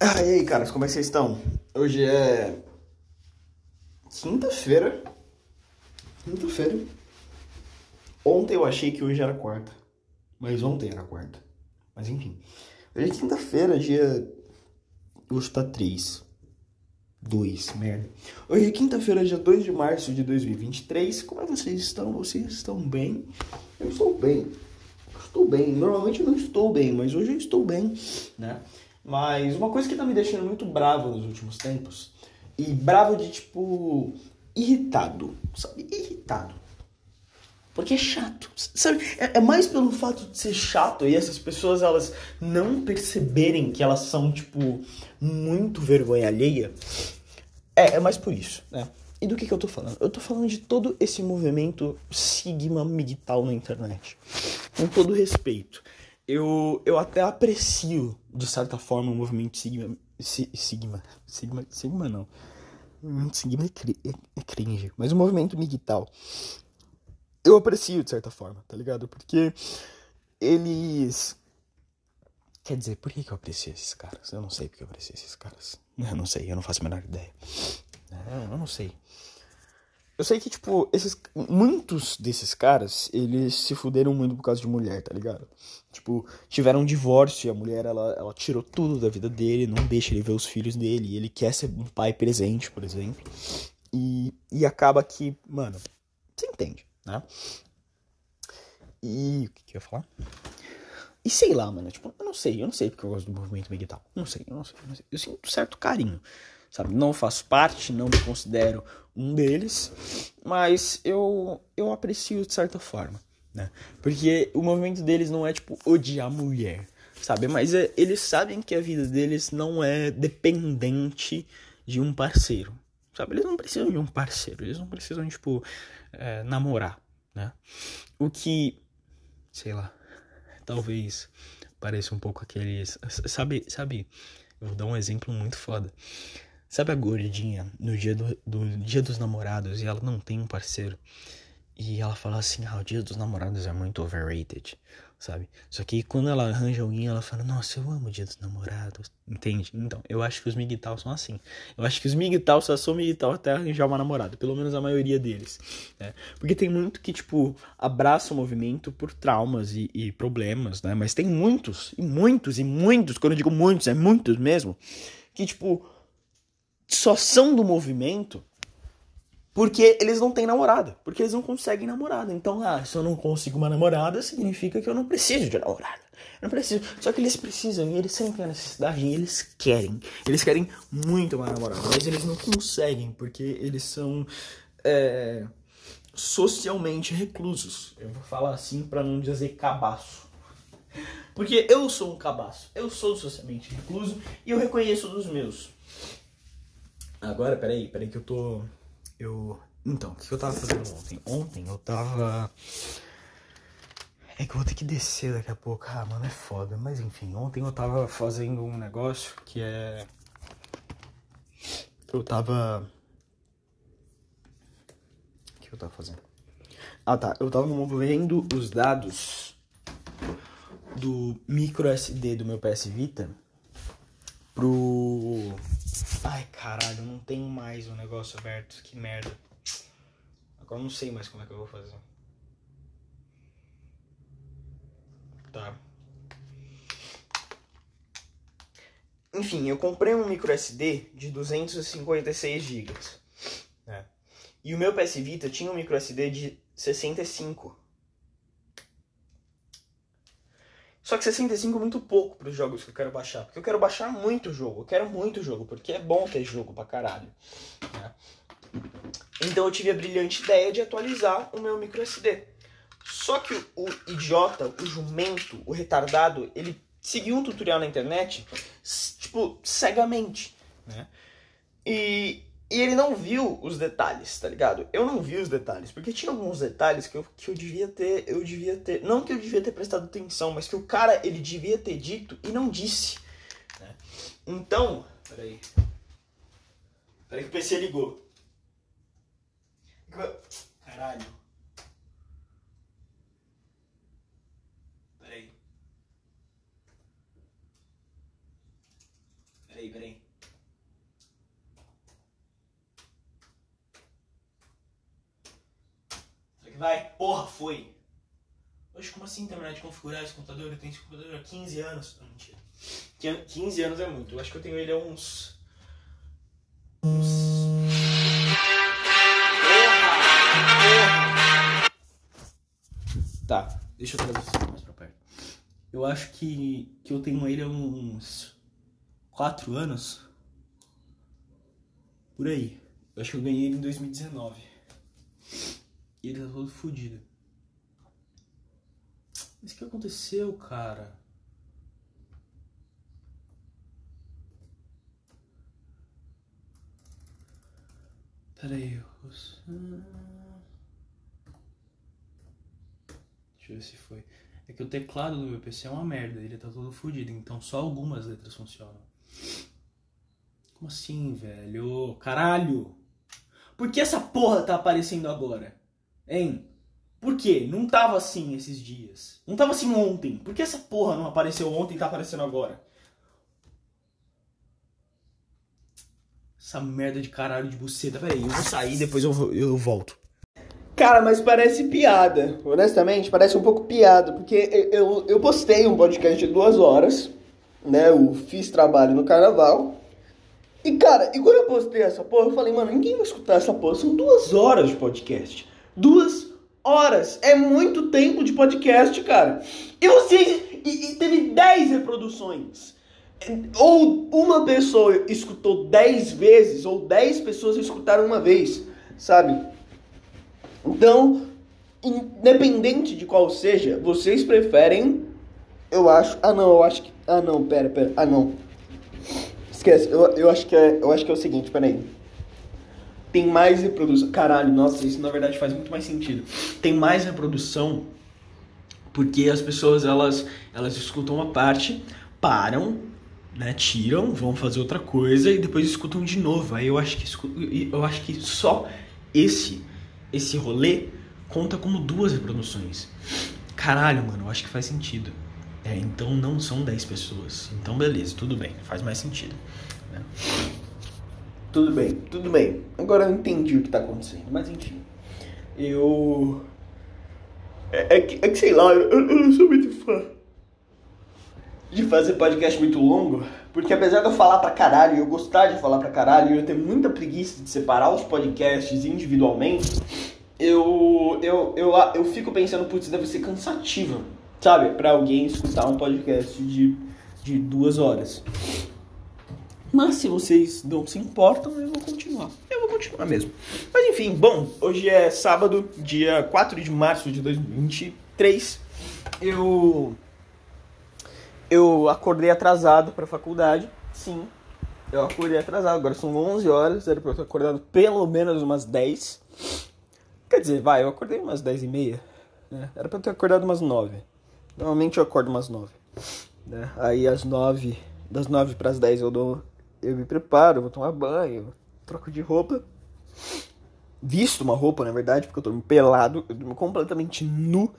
Ah, e aí, caras, como é que vocês estão? Hoje é. Quinta-feira. Quinta-feira. Ontem eu achei que hoje era quarta. Mas ontem era quarta. Mas enfim. Hoje é quinta-feira, dia. Hoje tá 3. 2, merda. Hoje é quinta-feira, dia 2 de março de 2023. Como é que vocês estão? Vocês estão bem? Eu estou bem. Estou bem. Normalmente eu não estou bem, mas hoje eu estou bem, né? Mas uma coisa que tá me deixando muito bravo nos últimos tempos, e bravo de tipo. irritado, sabe? Irritado. Porque é chato, sabe? É, é, mais pelo fato de ser chato e essas pessoas elas não perceberem que elas são, tipo, muito vergonha alheia. É, é mais por isso, né? E do que, que eu tô falando? Eu tô falando de todo esse movimento Sigma Migtal na internet. Com todo respeito eu, eu até aprecio, de certa forma, o movimento Sigma. Sigma. Sigma, Sigma não. O movimento Sigma é, é, é cringe. Mas o movimento Migtal. Eu aprecio, de certa forma, tá ligado? Porque eles. Quer dizer, por que, eu aprecio esses caras? Eu não sei porque eu aprecio esses caras. Eu não sei, eu não faço a menor ideia. Eu não sei. Eu sei que, tipo, esses, muitos desses caras, eles se fuderam muito por causa de mulher, tá ligado? Tipo, tiveram um divórcio e a mulher, ela, ela tirou tudo da vida dele, não deixa ele ver os filhos dele, e ele quer ser um pai presente, por exemplo. E, e acaba que, mano, você entende, né? E o que, que eu ia falar? E sei lá, mano, tipo, eu não sei, eu não sei porque eu gosto do movimento medital. Não sei, eu não sei, eu não sei. Eu sinto certo carinho sabe? Não faço parte, não me considero um deles, mas eu, eu aprecio de certa forma, né? Porque o movimento deles não é tipo odiar mulher, sabe? Mas é, eles sabem que a vida deles não é dependente de um parceiro, sabe? Eles não precisam de um parceiro, eles não precisam, tipo, é, namorar, né? O que, sei lá, talvez pareça um pouco aqueles, sabe, sabe? Eu vou dar um exemplo muito foda. Sabe a gordinha no dia do, do dia dos namorados e ela não tem um parceiro? E ela fala assim: ah, o dia dos namorados é muito overrated, sabe? Só que quando ela arranja alguém, ela fala: nossa, eu amo o dia dos namorados, entende? Então, eu acho que os migtal são assim. Eu acho que os migtal só são migtal até arranjar uma namorada, pelo menos a maioria deles, né? Porque tem muito que, tipo, abraça o movimento por traumas e, e problemas, né? Mas tem muitos, e muitos, e muitos, quando eu digo muitos, é muitos mesmo, que, tipo só são do movimento porque eles não têm namorada, porque eles não conseguem namorada. Então, ah, se eu não consigo uma namorada, significa que eu não preciso de namorada. Eu não preciso. Só que eles precisam e eles sentem a necessidade e eles querem. Eles querem muito uma namorada, mas eles não conseguem porque eles são é, socialmente reclusos. Eu vou falar assim para não dizer cabaço. Porque eu sou um cabaço. Eu sou socialmente recluso e eu reconheço dos meus. Agora, peraí, peraí que eu tô. Eu. Então, o que eu tava fazendo ontem? Ontem eu tava. É que eu vou ter que descer daqui a pouco. Ah, mano, é foda. Mas enfim, ontem eu tava fazendo um negócio que é. Eu tava. O que eu tava fazendo? Ah tá, eu tava movendo os dados do micro SD do meu PS Vita pro Ai, caralho, não tenho mais o negócio aberto. Que merda. Agora não sei mais como é que eu vou fazer. Tá. Enfim, eu comprei um micro SD de 256 GB. Né? E o meu PS Vita tinha um micro SD de 65 Só que 65 é muito pouco para os jogos que eu quero baixar. Porque eu quero baixar muito jogo. Eu quero muito jogo, porque é bom ter jogo pra caralho. Né? Então eu tive a brilhante ideia de atualizar o meu micro SD. Só que o, idiota, o jumento, o retardado, ele seguiu um tutorial na internet, tipo, cegamente. Né? E e ele não viu os detalhes, tá ligado? Eu não vi os detalhes, porque tinha alguns detalhes que eu, que eu devia ter, eu devia ter, não que eu devia ter prestado atenção, mas que o cara, ele devia ter dito e não disse. Né? Então, peraí. Peraí que o PC ligou. Caralho. Peraí. Peraí, Peraí, peraí. Será que vai? Porra, foi! Hoje, como assim terminar de configurar esse computador? Eu tenho esse computador há 15 anos. Não, mentira. 15 anos é muito. Eu acho que eu tenho ele há uns. Uns. Tá, deixa eu trazer mais pra perto. Eu acho que, que eu tenho ele há uns. 4 anos. Por aí. Eu acho que eu ganhei ele em 2019. E ele tá todo fodido. Mas o que aconteceu, cara? Pera aí. Deixa eu ver se foi. É que o teclado do meu PC é uma merda, ele tá todo fodido, então só algumas letras funcionam. Como assim, velho? Caralho! Por que essa porra tá aparecendo agora? Hein? Por quê? Não tava assim esses dias. Não tava assim ontem. Por que essa porra não apareceu ontem e tá aparecendo agora? Essa merda de caralho de buceta. Pera aí, eu vou sair depois eu, eu volto. Cara, mas parece piada. Honestamente, parece um pouco piada. Porque eu, eu postei um podcast de duas horas. Né? Eu fiz trabalho no carnaval. E, cara, e quando eu postei essa porra, eu falei, mano, ninguém vai escutar essa porra. São duas horas de podcast. Duas horas. É muito tempo de podcast, cara. E vocês. E, e teve 10 reproduções. Ou uma pessoa escutou 10 vezes, ou 10 pessoas escutaram uma vez, sabe? Então, independente de qual seja, vocês preferem. Eu acho. Ah não, eu acho que. Ah não, pera, pera. Ah não. Esquece, eu, eu, acho que é, eu acho que é o seguinte, peraí tem mais reprodução. Caralho, nossa, isso na verdade faz muito mais sentido. Tem mais reprodução porque as pessoas elas elas escutam uma parte, param, né, tiram, vão fazer outra coisa e depois escutam de novo. Aí eu acho que eu acho que só esse esse rolê conta como duas reproduções. Caralho, mano, eu acho que faz sentido. É, então não são 10 pessoas. Então beleza, tudo bem, faz mais sentido. Né? Tudo bem, tudo bem. Agora eu entendi o que tá acontecendo, mas enfim. Eu. É, é, que, é que sei lá, eu, eu não sou muito fã de fazer podcast muito longo, porque apesar de eu falar pra caralho, eu gostar de falar pra caralho, eu ter muita preguiça de separar os podcasts individualmente, eu, eu, eu, eu fico pensando, putz, deve ser cansativo, sabe? Pra alguém escutar um podcast de, de duas horas. Mas se vocês não se importam, eu vou continuar. Eu vou continuar mesmo. Mas enfim, bom, hoje é sábado, dia 4 de março de 2023. Eu eu acordei atrasado para faculdade. Sim. Eu acordei atrasado, agora são 11 horas, era para eu ter acordado pelo menos umas 10. Quer dizer, vai, eu acordei umas 10 e meia. Né? Era para eu ter acordado umas 9. Normalmente eu acordo umas 9. Né? Aí às 9, das 9 para as 10 eu dou eu me preparo, vou tomar banho, troco de roupa. Visto uma roupa, na verdade, porque eu tô pelado, eu tô completamente nu.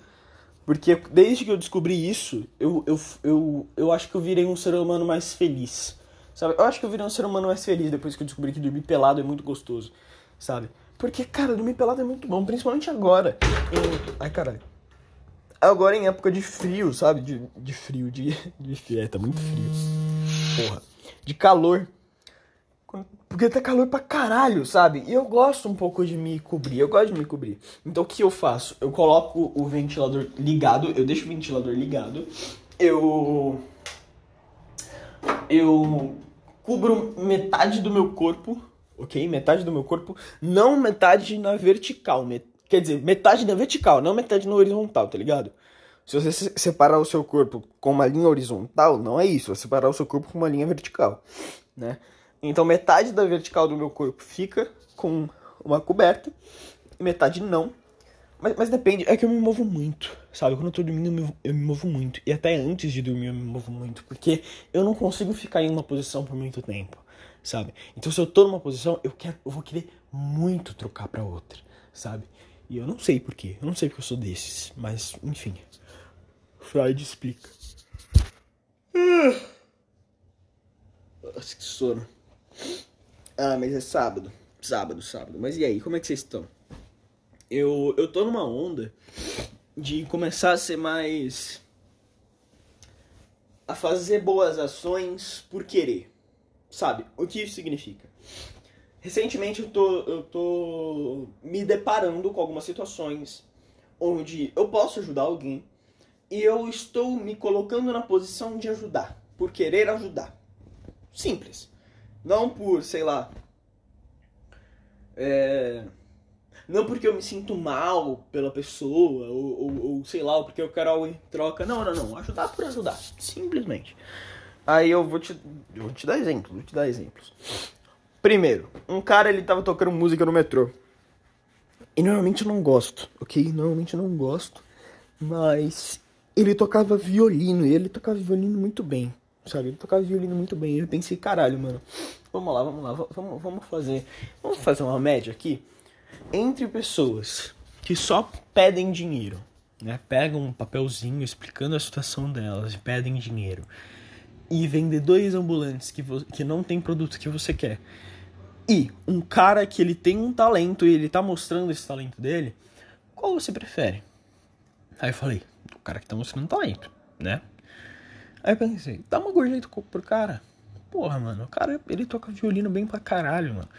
Porque desde que eu descobri isso, eu, eu, eu, eu acho que eu virei um ser humano mais feliz. Sabe? Eu acho que eu virei um ser humano mais feliz depois que eu descobri que dormir pelado é muito gostoso. Sabe? Porque, cara, dormir pelado é muito bom, principalmente agora. Ai, caralho. Agora em época de frio, sabe? De, de frio, de, de. É, tá muito frio. Porra. De calor. Porque tá calor pra caralho, sabe? E eu gosto um pouco de me cobrir, eu gosto de me cobrir. Então o que eu faço? Eu coloco o ventilador ligado, eu deixo o ventilador ligado, eu. Eu cubro metade do meu corpo, ok? Metade do meu corpo, não metade na vertical. Met... Quer dizer, metade na vertical, não metade na horizontal, tá ligado? Se você separar o seu corpo com uma linha horizontal, não é isso, é separar o seu corpo com uma linha vertical, né? Então metade da vertical do meu corpo fica com uma coberta, e metade não. Mas, mas depende, é que eu me movo muito, sabe? Quando eu tô dormindo, eu me, eu me movo muito. E até antes de dormir, eu me movo muito. Porque eu não consigo ficar em uma posição por muito tempo, sabe? Então se eu tô numa posição, eu, quero, eu vou querer muito trocar pra outra, sabe? E eu não sei porquê. Eu não sei porque eu sou desses. Mas, enfim. Freud explica. Nossa, que sono. Ah, mas é sábado. Sábado, sábado. Mas e aí, como é que vocês estão? Eu, eu tô numa onda de começar a ser mais. a fazer boas ações por querer. Sabe? O que isso significa? Recentemente eu tô, eu tô me deparando com algumas situações onde eu posso ajudar alguém e eu estou me colocando na posição de ajudar, por querer ajudar. Simples. Não por, sei lá. É, não porque eu me sinto mal pela pessoa, ou, ou, ou, sei lá, ou porque eu quero algo em troca. Não, não, não. Ajudar por ajudar. Simplesmente. Aí eu vou te, eu vou te dar exemplos, vou te dar exemplos. Primeiro, um cara ele tava tocando música no metrô. E normalmente eu não gosto, ok? Normalmente eu não gosto. Mas ele tocava violino, e ele tocava violino muito bem, sabe? Ele tocava violino muito bem. Eu pensei, caralho, mano, vamos lá, vamos lá, vamos, vamos fazer. Vamos fazer uma média aqui entre pessoas que só pedem dinheiro, né? Pegam um papelzinho explicando a situação delas e pedem dinheiro. E vendedores ambulantes que, que não tem produto que você quer. E um cara que ele tem um talento e ele tá mostrando esse talento dele, qual você prefere? Aí eu falei, o cara que tá mostrando talento, né? Aí eu pensei, dá uma gorjeta pro cara. Porra, mano, o cara, ele toca violino bem pra caralho, mano.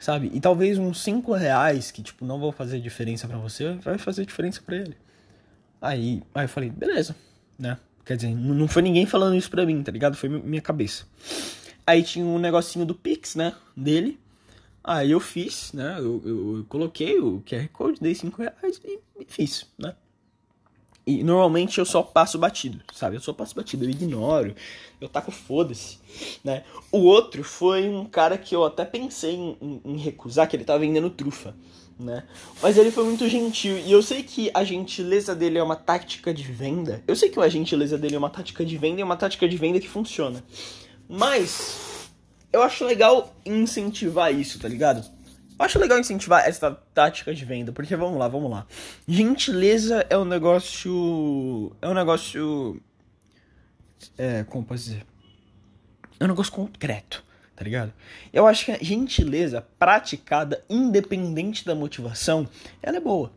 Sabe? E talvez uns 5 reais, que, tipo, não vão fazer diferença para você, vai fazer diferença para ele. Aí, aí eu falei, beleza, né? Quer dizer, não foi ninguém falando isso pra mim, tá ligado? Foi minha cabeça. Aí tinha um negocinho do Pix, né? Dele. Aí eu fiz, né? Eu, eu, eu coloquei o QR Code, dei 5 reais e fiz, né? E normalmente eu só passo batido, sabe? Eu só passo batido, eu ignoro, eu taco foda-se, né? O outro foi um cara que eu até pensei em, em, em, recusar, que ele tava vendendo trufa, né? Mas ele foi muito gentil, e eu sei que a gentileza dele é uma tática de venda. Eu sei que a gentileza dele é uma tática de venda e é uma tática de venda que funciona. Mas eu acho legal incentivar isso, tá ligado? Eu acho legal incentivar essa tática de venda, porque vamos lá, vamos lá. Gentileza é um negócio. É um negócio. É, como posso dizer? É um negócio concreto, tá ligado? Eu acho que a gentileza praticada, independente da motivação, ela é boa.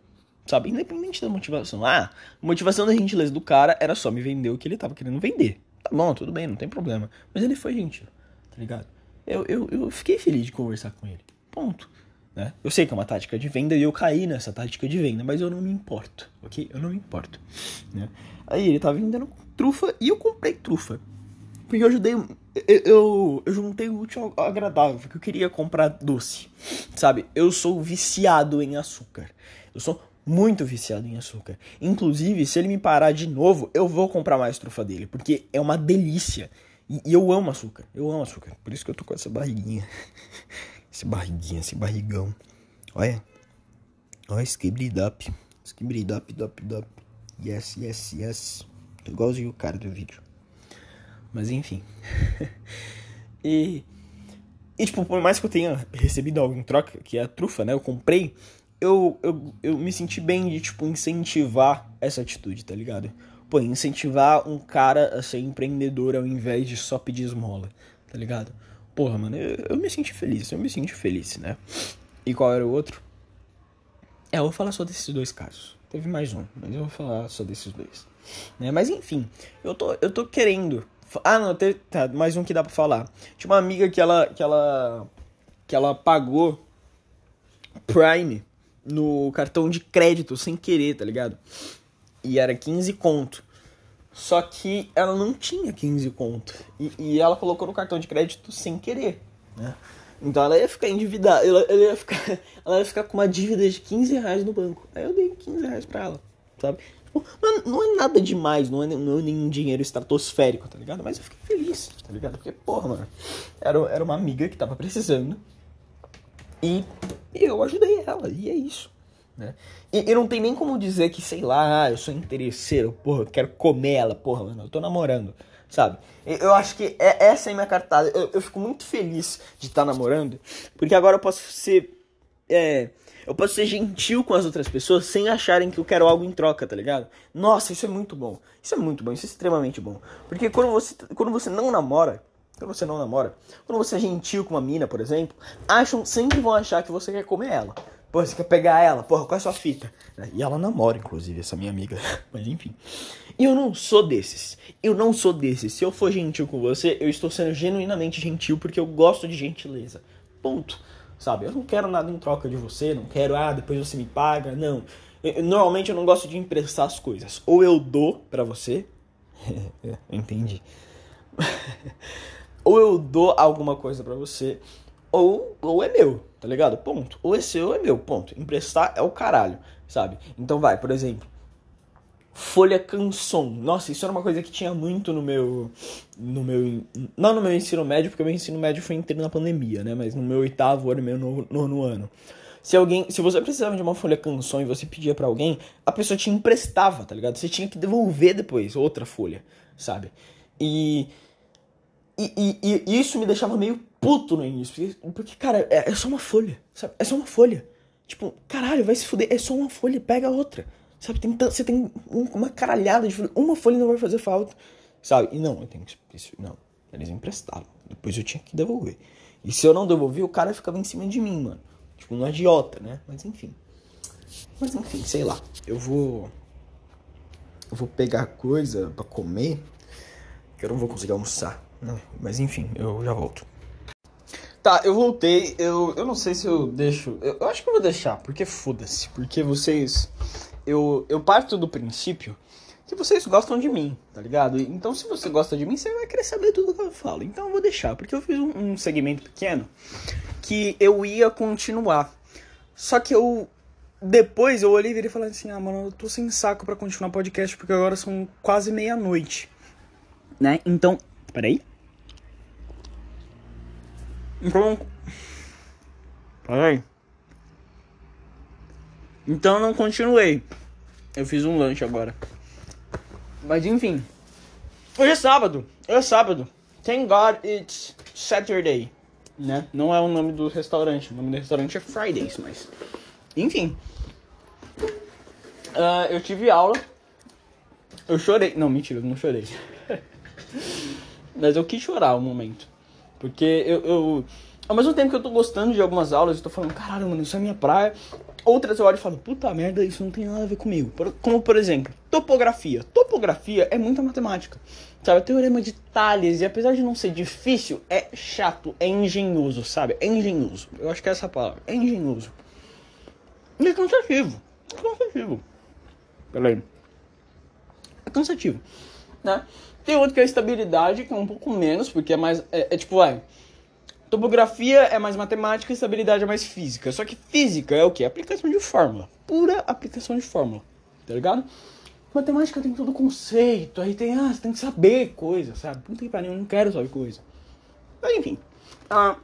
Sabe? Independente da motivação. Ah, a motivação da gentileza do cara era só me vender o que ele tava querendo vender. Tá bom, tudo bem, não tem problema. Mas ele foi gentil, tá ligado? Eu, eu, eu fiquei feliz de conversar com ele. Ponto. Né? Eu sei que é uma tática de venda e eu caí nessa tática de venda, mas eu não me importo, ok? Eu não me importo. Né? Aí ele tava vendendo trufa e eu comprei trufa. Porque eu ajudei. Eu, eu, eu juntei o útil ao agradável, porque eu queria comprar doce. Sabe? Eu sou viciado em açúcar. Eu sou muito viciado em açúcar. Inclusive, se ele me parar de novo, eu vou comprar mais trufa dele, porque é uma delícia. E, e eu amo açúcar. Eu amo açúcar. Por isso que eu tô com essa barriguinha. Esse barriguinha, esse barrigão. Olha. Olha, skibridap. Skibridap, dap, dap. Yes, yes, yes. Igualzinho o cara do vídeo. Mas enfim. e. E, tipo, por mais que eu tenha recebido algo em troca, que é a trufa, né? Eu comprei. Eu, eu, eu me senti bem de, tipo, incentivar essa atitude, tá ligado? Pô, incentivar um cara a ser empreendedor ao invés de só pedir esmola, tá ligado? Porra, mano, eu, eu me senti feliz, eu me senti feliz, né? E qual era o outro? É, eu vou falar só desses dois casos. Teve mais um, mas eu vou falar só desses dois. Né? Mas enfim, eu tô, eu tô querendo. Ah, não, tem, tá, mais um que dá pra falar. Tinha uma amiga que ela, que ela, que ela pagou Prime no cartão de crédito sem querer, tá ligado? E era 15 conto. Só que ela não tinha 15 conto. E, e, ela colocou no cartão de crédito sem querer, né? Então ela ia ficar endividada, ela, ela, ia ficar, ela ia ficar com uma dívida de 15 reais no banco. Aí eu dei 15 reais pra ela, sabe? Tipo, não, não é nada demais, não é, não é nenhum dinheiro estratosférico, tá ligado? Mas eu fiquei feliz, tá ligado? Porque, porra, mano, era, era uma amiga que tava precisando. E, e eu ajudei ela, e é isso. Né? E, não tem nem como dizer que, sei lá, ah, eu sou interesseiro, porra, eu quero comer ela, porra, mano, eu tô namorando, sabe? Eu acho que é, essa é minha cartada. Eu, eu fico muito feliz de estar tá namorando, porque agora eu posso ser. É, eu posso ser gentil com as outras pessoas sem acharem que eu quero algo em troca, tá ligado? Nossa, isso é muito bom. Isso é muito bom, isso é extremamente bom. Porque quando você, quando você não namora, quando você não namora, quando você é gentil com uma mina, por exemplo, acham, sempre vão achar que você quer comer ela. Pô, você quer pegar ela, porra, qual é a sua fita? E ela namora, inclusive, essa minha amiga. Mas enfim. Eu não sou desses. Eu não sou desses. Se eu for gentil com você, eu estou sendo genuinamente gentil porque eu gosto de gentileza. Ponto. Sabe? Eu não quero nada em troca de você, não quero, ah, depois você me paga. Não. Eu, normalmente eu não gosto de emprestar as coisas. Ou eu dou para você. Entendi. ou eu dou alguma coisa para você, ou, ou é meu, tá ligado? Ponto. Ou é seu ou é meu, ponto. Emprestar é o caralho, sabe? Então vai, por exemplo, folha canção. Nossa, isso era uma coisa que tinha muito no meu no meu não no meu ensino médio, porque o meu ensino médio foi inteiro na pandemia, né, mas no meu oitavo ano, meu nono, nono ano. Se alguém, se você precisava de uma folha canção e você pedia para alguém, a pessoa te emprestava, tá ligado? Você tinha que devolver depois outra folha, sabe? E e, e, e, isso me deixava meio puto no início. Porque, cara, é, é, só uma folha. Sabe? É só uma folha. Tipo, caralho, vai se fuder. É só uma folha, pega outra. Sabe? Tem, você tem uma caralhada de folha. Uma folha não vai fazer falta. Sabe? E não, eu tenho que. Não. Eles emprestaram. Depois eu tinha que devolver. E se eu não devolvi, o cara ficava em cima de mim, mano. Tipo, é idiota, né? Mas enfim. Mas enfim, sei lá. Eu vou. Eu vou pegar coisa para comer. Que eu não vou conseguir almoçar. Não, mas enfim, eu já volto. Tá, eu voltei. Eu, eu não sei se eu deixo. Eu, eu acho que eu vou deixar, porque foda-se. Porque vocês. Eu, eu parto do princípio que vocês gostam de mim, tá ligado? Então, se você gosta de mim, você vai querer saber tudo que eu falo. Então, eu vou deixar, porque eu fiz um, um segmento pequeno que eu ia continuar. Só que eu. Depois eu olhei e virei falei assim: ah, mano, eu tô sem saco para continuar o podcast porque agora são quase meia-noite. Né? Então. Peraí. Então. Peraí. Então não continuei. Eu fiz um lanche agora. Mas enfim. Hoje é sábado. Hoje é sábado. Thank God it's Saturday. Né? Não é o nome do restaurante. O nome do restaurante é Fridays, mas. Enfim. Uh, eu tive aula. Eu chorei. Não, mentira, eu não chorei. mas eu quis chorar um momento. Porque eu, eu, Ao mesmo tempo que eu tô gostando de algumas aulas, eu tô falando, caralho, mano, isso é minha praia. Outras eu olho e falo, puta merda, isso não tem nada a ver comigo. Como, por exemplo, topografia. Topografia é muita matemática. Sabe, o teorema de Tales, e apesar de não ser difícil, é chato, é engenhoso, sabe? É engenhoso. Eu acho que é essa palavra. É engenhoso. E é cansativo. É cansativo. Peraí. É cansativo. Né? Tem outro que é a estabilidade, que é um pouco menos, porque é mais. É, é tipo, vai. Topografia é mais matemática estabilidade é mais física. Só que física é o que? Aplicação de fórmula. Pura aplicação de fórmula. Tá ligado? Matemática tem todo conceito, aí tem, ah, você tem que saber coisa, sabe? Não tem pariu, eu não quero saber coisa. Mas enfim. Ah,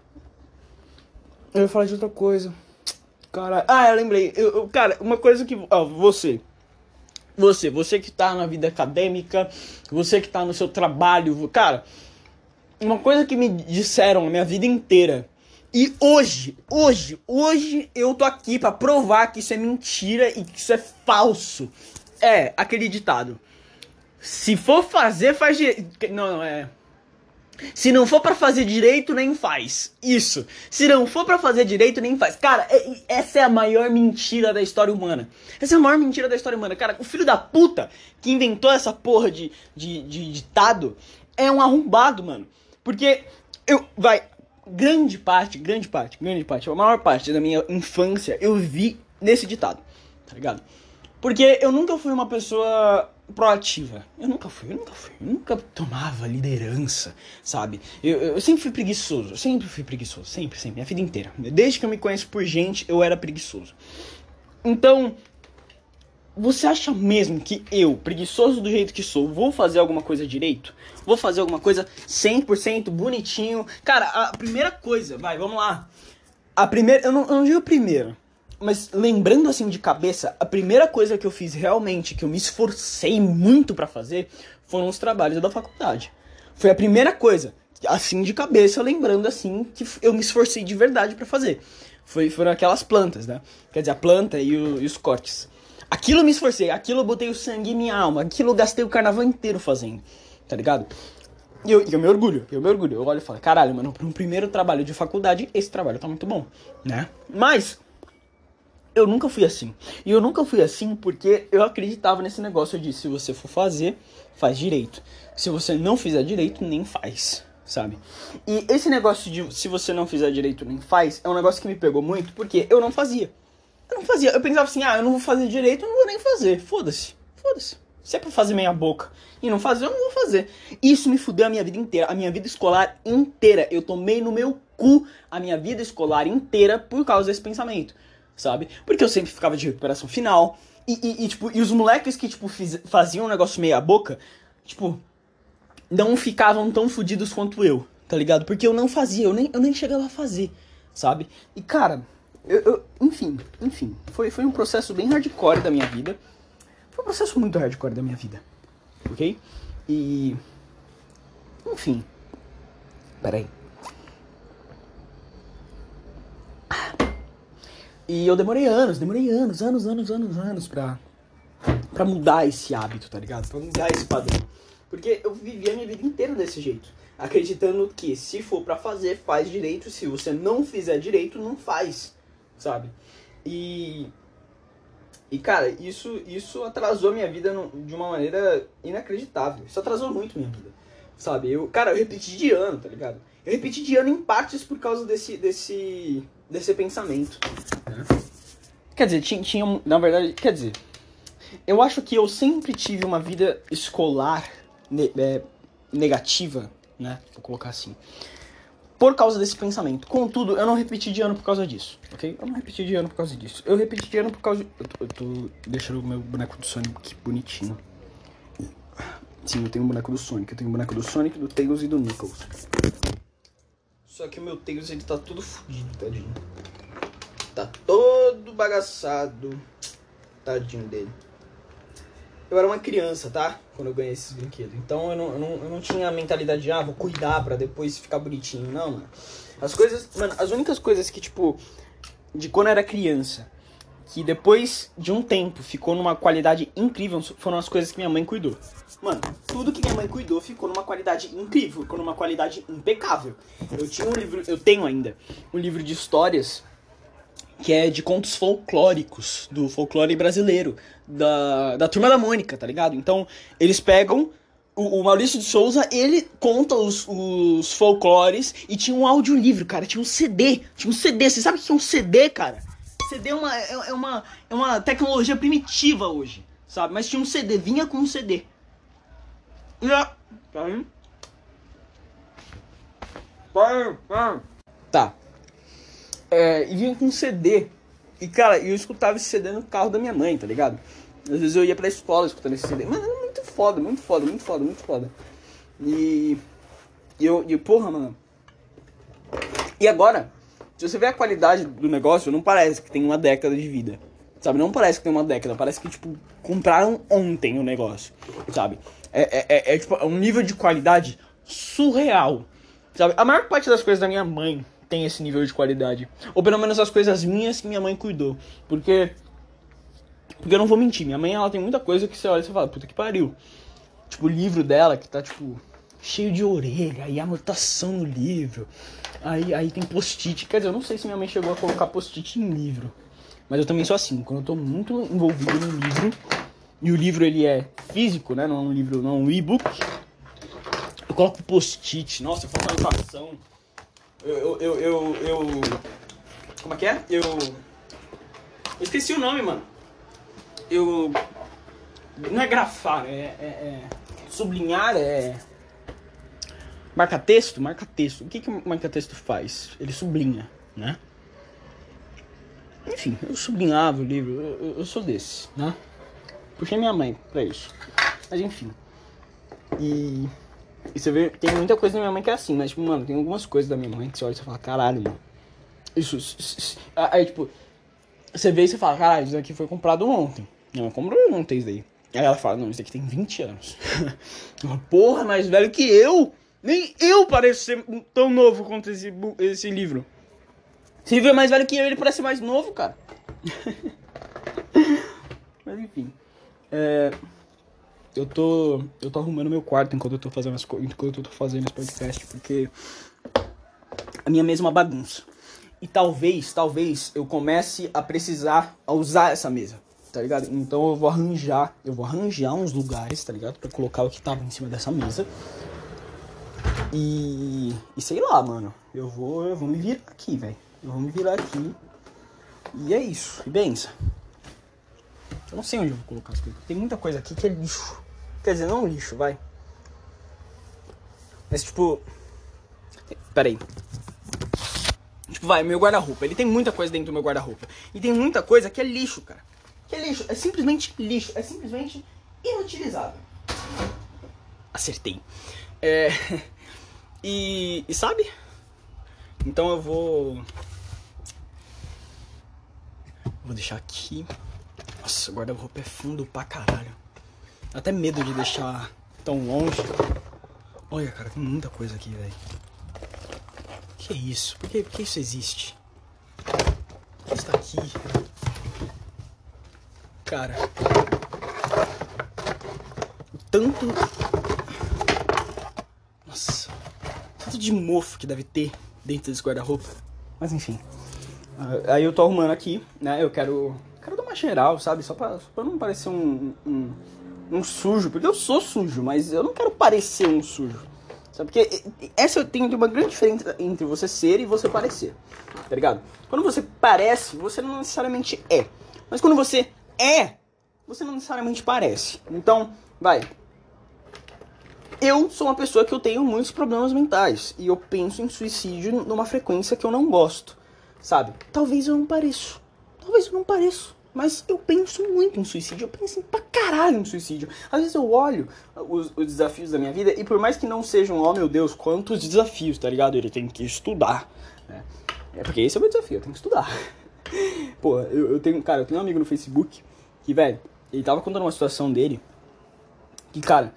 eu ia falar de outra coisa. Cara, ah, eu lembrei. Eu, eu, cara, uma coisa que. Ó, você. Você, você que tá na vida acadêmica, você que tá no seu trabalho, cara, uma coisa que me disseram a minha vida inteira. E hoje, hoje, hoje eu tô aqui para provar que isso é mentira e que isso é falso. É aquele ditado. Se for fazer, faz direito. Não, não, é. Se não for para fazer direito, nem faz. Isso. Se não for para fazer direito, nem faz. Cara, é, essa é a maior mentira da história humana. Essa é a maior mentira da história humana. Cara, o filho da puta que inventou essa porra de, de, de ditado é um arrombado, mano. Porque eu. Vai. Grande parte, grande parte, grande parte, a maior parte da minha infância eu vi nesse ditado. Tá ligado? Porque eu nunca fui uma pessoa proativa. Eu nunca fui, eu nunca fui, eu nunca tomava liderança, sabe? Eu, eu sempre fui preguiçoso, sempre fui preguiçoso, sempre, sempre, minha vida inteira. Desde que eu me conheço por gente, eu era preguiçoso. Então, você acha mesmo que eu, preguiçoso do jeito que sou, vou fazer alguma coisa direito? Vou fazer alguma coisa 100% bonitinho? Cara, a primeira coisa, vai, vamos lá. A primeira, eu não, eu não digo primeira, mas lembrando assim de cabeça, a primeira coisa que eu fiz realmente, que eu me esforcei muito para fazer, foram os trabalhos da faculdade. Foi a primeira coisa, assim de cabeça, lembrando assim que eu me esforcei de verdade para fazer. Foi, foram aquelas plantas, né? Quer dizer, a planta e, o, e os cortes. Aquilo eu me esforcei, aquilo eu botei o sangue em minha alma, aquilo eu gastei o carnaval inteiro fazendo, tá ligado? E eu, eu me orgulho, eu me orgulho. Eu olho e falo, caralho, mano, para um primeiro trabalho de faculdade, esse trabalho tá muito bom, né? Mas eu nunca fui assim. E eu nunca fui assim porque eu acreditava nesse negócio de se você for fazer, faz direito. Se você não fizer direito, nem faz, sabe? E esse negócio de se você não fizer direito, nem faz, é um negócio que me pegou muito porque eu não fazia. Eu não fazia. Eu pensava assim, ah, eu não vou fazer direito, eu não vou nem fazer. Foda-se. Foda-se. Se é pra fazer meia boca e não fazer, eu não vou fazer. Isso me fudeu a minha vida inteira, a minha vida escolar inteira. Eu tomei no meu cu a minha vida escolar inteira por causa desse pensamento, sabe? Porque eu sempre ficava de recuperação final. E, e, e tipo, e os moleques que, tipo, fiz, faziam um negócio meia boca, tipo, não ficavam tão fudidos quanto eu, tá ligado? Porque eu não fazia, eu nem, eu nem chegava a fazer, sabe? E, cara, eu, eu, enfim, enfim, foi, foi um processo bem hardcore da minha vida. Foi um processo muito hardcore da minha vida. Ok? E. Enfim. Peraí. E eu demorei anos, demorei anos, anos, anos, anos, anos pra, pra mudar esse hábito, tá ligado? Pra mudar esse padrão. Porque eu vivi a minha vida inteira desse jeito. Acreditando que se for para fazer, faz direito. Se você não fizer direito, não faz. Sabe? E e, cara, isso, isso atrasou minha vida de uma maneira inacreditável. Isso atrasou muito minha vida. Sabe? Eu, cara, eu repeti de ano, tá ligado? Eu repeti de ano em partes por causa desse, desse, desse pensamento. Quer dizer, tinha, tinha. Na verdade, quer dizer. Eu acho que eu sempre tive uma vida escolar ne é, negativa, né? Vou colocar assim por causa desse pensamento. Contudo, eu não repeti de ano por causa disso, ok? Eu não repeti de ano por causa disso. Eu repeti de ano por causa. De... Eu, tô, eu tô deixando o meu boneco do Sonic bonitinho. Sim, eu tenho um boneco do Sonic. Eu tenho um boneco do Sonic, do Tails e do Nichols. Só que o meu Tails ele tá todo fodido, tadinho. Tá todo bagaçado. Tadinho dele eu era uma criança, tá? Quando eu ganhei esses brinquedos. Então eu não, eu não, eu não tinha a mentalidade de, ah, vou cuidar pra depois ficar bonitinho. Não, mano. As coisas, mano, as únicas coisas que, tipo, de quando eu era criança, que depois de um tempo ficou numa qualidade incrível, foram as coisas que minha mãe cuidou. Mano, tudo que minha mãe cuidou ficou numa qualidade incrível, ficou numa qualidade impecável. Eu tinha um livro, eu tenho ainda, um livro de histórias que é de contos folclóricos, do folclore brasileiro, da, da Turma da Mônica, tá ligado? Então, eles pegam. O, Maurício de Souza, ele conta os, os folclores e tinha um audiolivro, cara. Tinha um CD. Tinha um CD. Você sabe o que é um CD, cara? CD é uma, é, uma, é uma tecnologia primitiva hoje, sabe? Mas tinha um CD, vinha com um CD. Tá. É, e vinha com um CD. E, cara, eu escutava esse CD no carro da minha mãe, tá ligado? Às vezes eu ia pra escola escutando esse CD. Mano, era muito foda, muito foda, muito foda, muito foda. E. E eu, e, porra, mano. E agora, se você vê a qualidade do negócio, não parece que tem uma década de vida. Sabe? Não parece que tem uma década. Parece que, tipo, compraram ontem o negócio. Sabe? É, é, é, é tipo, é um nível de qualidade surreal. Sabe? A maior parte das coisas da minha mãe tem esse nível de qualidade. Ou pelo menos as coisas minhas que minha mãe cuidou. Porque. Porque eu não vou mentir, minha mãe ela tem muita coisa que você olha e você fala, puta que pariu. Tipo, o livro dela que tá, tipo, cheio de orelha, e anotação no livro. Aí, aí tem post-it. Quer dizer, eu não sei se minha mãe chegou a colocar post-it em livro. Mas eu também sou assim, quando eu tô muito envolvido no livro, e o livro ele é físico, né? Não é um livro, não é um e-book. Eu coloco post-it, nossa, eu faço anotação. Eu, eu, eu, eu, Como é que é? Eu. Eu esqueci o nome, mano. Eu. Não é grafar, é. é, é sublinhar, é. Marca texto? Marca texto. O que, que marca texto faz? Ele sublinha, né? Enfim, eu sublinhava o livro, eu, eu, sou desse, né? Puxei minha mãe pra isso. Mas enfim. E. E você vê, tem muita coisa da minha mãe que é assim, mas, tipo, mano, tem algumas coisas da minha mãe que você olha e você fala, caralho, mano. Isso, isso, isso. Aí, tipo, você vê e você fala, caralho, isso daqui foi comprado ontem. Minha mãe comprou ontem isso daí. Aí ela fala, não, isso aqui tem 20 anos. Porra, mais velho que eu! Nem eu pareço ser tão novo quanto esse, esse livro. Se é mais velho que eu, ele parece mais novo, cara. Mas enfim. É... eu tô. Eu tô arrumando meu quarto enquanto eu tô fazendo as coisas. Enquanto eu tô fazendo esse podcast, porque a minha mesma bagunça. E talvez, talvez eu comece a precisar a usar essa mesa, tá ligado? Então eu vou arranjar, eu vou arranjar uns lugares, tá ligado? Pra colocar o que tava em cima dessa mesa. E, e sei lá, mano. Eu vou, eu vou me virar aqui, velho. Eu vou me virar aqui. E é isso. E benção. Eu não sei onde eu vou colocar as coisas. Tem muita coisa aqui que é lixo. Quer dizer, não lixo, vai. Mas tipo. Pera aí. Tipo, vai, meu guarda-roupa. Ele tem muita coisa dentro do meu guarda-roupa. E tem muita coisa que é lixo, cara. Que é lixo. É simplesmente lixo. É simplesmente inutilizável. Acertei. É. E, e sabe? Então eu vou. Vou deixar aqui. Nossa, o guarda-roupa é fundo pra caralho. Até medo de deixar tão longe. Olha, cara, tem muita coisa aqui, velho. Que isso? Por que, por que isso existe? Isso tá aqui. Cara. O tanto. Nossa. De mofo que deve ter dentro desse guarda-roupa. Mas enfim. Ah, aí eu tô arrumando aqui, né? Eu quero. Quero dar uma geral, sabe? Só pra, só pra não parecer um, um, um sujo. Porque eu sou sujo, mas eu não quero parecer um sujo. Sabe? Porque essa tem uma grande diferença entre você ser e você parecer. Tá ligado? Quando você parece, você não necessariamente é. Mas quando você é, você não necessariamente parece. Então, vai. Eu sou uma pessoa que eu tenho muitos problemas mentais. E eu penso em suicídio numa frequência que eu não gosto. Sabe? Talvez eu não pareço. Talvez eu não pareço. Mas eu penso muito em suicídio. Eu penso pra caralho em suicídio. Às vezes eu olho os, os, desafios da minha vida e por mais que não sejam, oh meu Deus, quantos desafios, tá ligado? Ele tem que estudar. Né? É porque esse é o meu desafio, eu tenho que estudar. Pô, eu, eu tenho, cara, eu tenho um amigo no Facebook que, velho, ele tava contando uma situação dele que, cara,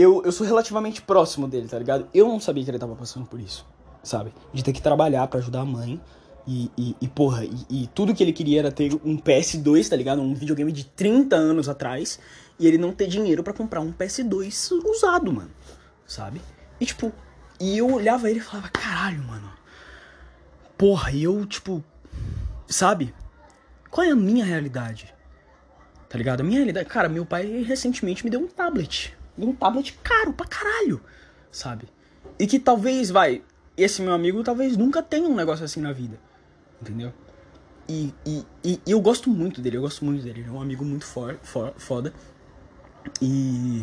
eu, eu sou relativamente próximo dele, tá ligado? Eu não sabia que ele tava passando por isso, sabe? De ter que trabalhar para ajudar a mãe. E, e, e porra, e, e, tudo que ele queria era ter um PS2, tá ligado? Um videogame de 30 anos atrás. E ele não ter dinheiro para comprar um PS2 usado, mano. Sabe? E tipo, e eu olhava ele e falava, caralho, mano. Porra, e eu, tipo, sabe? Qual é a minha realidade? Tá ligado? A minha realidade. Cara, meu pai recentemente me deu um tablet um tablet caro pra caralho, sabe? E que talvez, vai, esse meu amigo talvez nunca tenha um negócio assim na vida, entendeu? E, e, e, e eu gosto muito dele, eu gosto muito dele, ele é um amigo muito for, for, foda. E,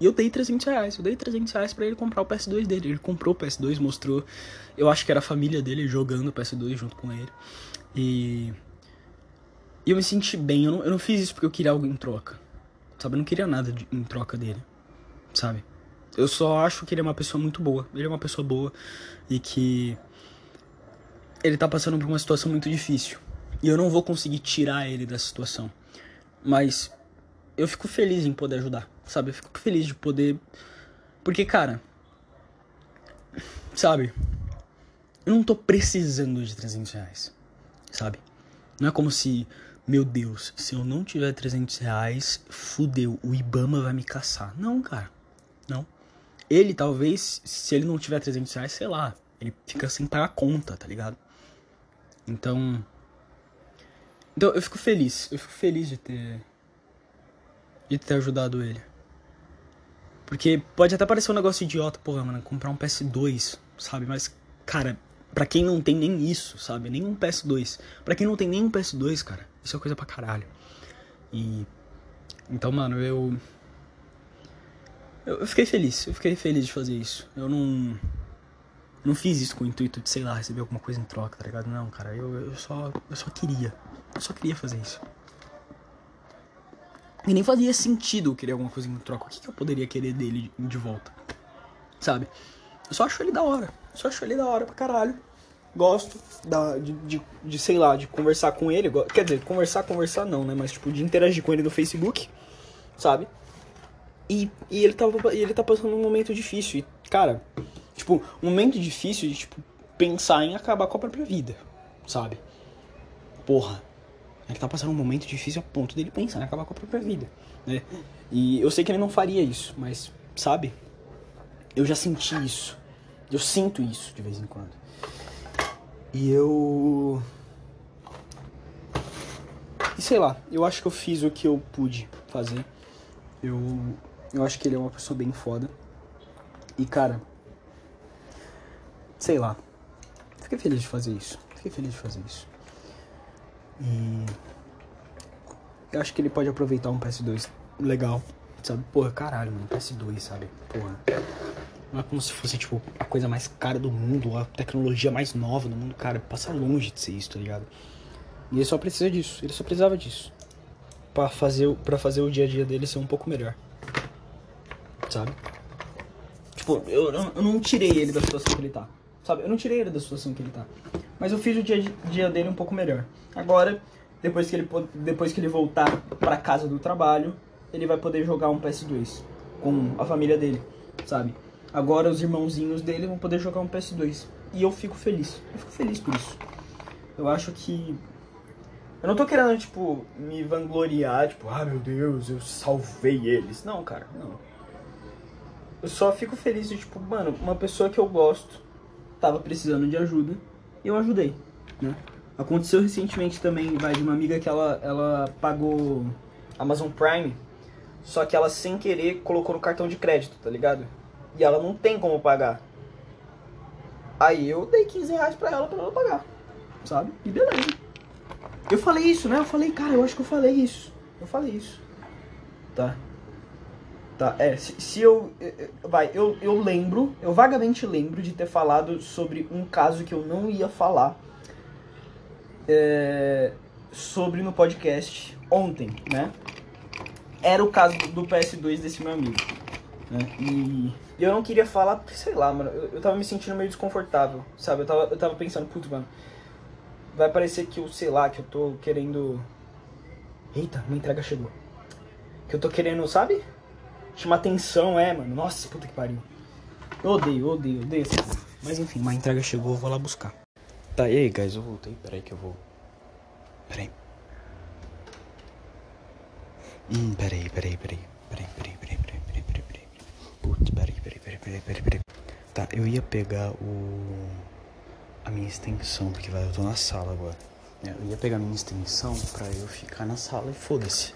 e eu dei 300 reais, eu dei 300 reais pra ele comprar o PS2 dele. Ele comprou o PS2, mostrou, eu acho que era a família dele jogando o PS2 junto com ele. E, e eu me senti bem, eu não, eu não fiz isso porque eu queria algo em troca, sabe? Eu não queria nada de, em troca dele sabe? Eu só acho que ele é uma pessoa muito boa. Ele é uma pessoa boa e que ele tá passando por uma situação muito difícil. E eu não vou conseguir tirar ele dessa situação. Mas eu fico feliz em poder ajudar, sabe? Eu fico feliz de poder. Porque, cara. Sabe? Eu não tô precisando de 300 reais, sabe? Não é como se, meu Deus, se eu não tiver 300 reais, fudeu, o Ibama vai me caçar. Não, cara. Não. Ele talvez, se ele não tiver 300 reais, sei lá, ele fica sem pagar conta, tá ligado? Então. Então eu fico feliz. Eu fico feliz de ter. De ter ajudado ele. Porque pode até parecer um negócio idiota, porra, mano, comprar um PS2, sabe? Mas, cara, pra quem não tem nem isso, sabe? Nem um PS2. Pra quem não tem nem um PS2, cara, isso é coisa pra caralho. E. Então, mano, eu. Eu, eu, fiquei feliz, eu fiquei feliz de fazer isso. Eu não. Não fiz isso com o intuito de, sei lá, receber alguma coisa em troca, tá ligado? Não, cara, eu, eu só. Eu só queria. Eu só queria fazer isso. E nem fazia sentido eu querer alguma coisa em troca. O que, que eu poderia querer dele de volta? Sabe? Eu só acho ele da hora. Eu só acho ele da hora pra caralho. Gosto da, de, de, de, sei lá, de conversar com ele. Quer dizer, conversar, conversar não, né? Mas, tipo, de interagir com ele no Facebook, sabe? E, e ele, tava, ele tá passando um momento difícil. E, cara, tipo, um momento difícil de, tipo, pensar em acabar com a própria vida, sabe? Porra. Ele tá passando um momento difícil a ponto dele pensar em acabar com a própria vida, né? E eu sei que ele não faria isso, mas, sabe? Eu já senti isso. Eu sinto isso de vez em quando. E eu. E sei lá, eu acho que eu fiz o que eu pude fazer. Eu. Eu acho que ele é uma pessoa bem foda. E cara. Sei lá. Fiquei feliz de fazer isso. Fiquei feliz de fazer isso. E. Eu acho que ele pode aproveitar um PS2 legal. Sabe? Porra, caralho, mano. PS2, sabe? Porra. Não é como se fosse, tipo, a coisa mais cara do mundo, a tecnologia mais nova do mundo, cara. Passa longe de ser isso, tá ligado? E ele só precisa disso. Ele só precisava disso. Pra fazer, pra fazer o dia a dia dele ser um pouco melhor. Sabe? Tipo, eu, eu não tirei ele da situação que ele tá. Sabe? Eu não tirei ele da situação que ele tá. Mas eu fiz o dia, dia dele um pouco melhor. Agora, depois que ele, depois que ele voltar pra casa do trabalho, ele vai poder jogar um PS2 com a família dele, sabe? Agora os irmãozinhos dele vão poder jogar um PS2. E eu fico feliz. Eu fico feliz por isso. Eu acho que. Eu não tô querendo, tipo, me vangloriar, tipo, ah meu Deus, eu salvei eles. Não, cara, não. Eu só fico feliz de, tipo, mano, uma pessoa que eu gosto tava precisando de ajuda e eu ajudei, né? Aconteceu recentemente também, vai, de uma amiga que ela, ela pagou Amazon Prime, só que ela sem querer colocou no cartão de crédito, tá ligado? E ela não tem como pagar. Aí eu dei 15 reais pra ela pra ela pagar. Sabe? E beleza. Eu falei isso, né? Eu falei, cara, eu acho que eu falei isso. Eu falei isso. Tá? Tá, é, se, se eu. Vai, eu, eu lembro, eu vagamente lembro de ter falado sobre um caso que eu não ia falar. É, sobre no podcast ontem, né? Era o caso do PS2 desse meu amigo. Né? E e eu não queria falar porque, sei lá, mano, eu, eu tava me sentindo meio desconfortável, sabe? Eu tava, eu tava pensando, putz, mano, vai parecer que eu, sei lá, que eu tô querendo. Eita, minha entrega chegou. Que eu tô querendo, sabe? Chamar atenção, é, mano. Nossa, puta que pariu. Eu odeio, odeio, odeio. Mas enfim, uma entrega chegou, eu vou lá buscar. Tá, e aí, guys, eu voltei. Peraí que eu vou. Peraí. Hum, peraí, peraí, peraí. Peraí, peraí, peraí, peraí, peraí, peraí, peraí. Putz, peraí, peraí, peraí, peraí, peraí, peraí. Tá, eu ia pegar o. a minha extensão, porque vai, eu tô na sala agora. É, eu ia pegar a minha extensão pra eu ficar na sala e foda-se.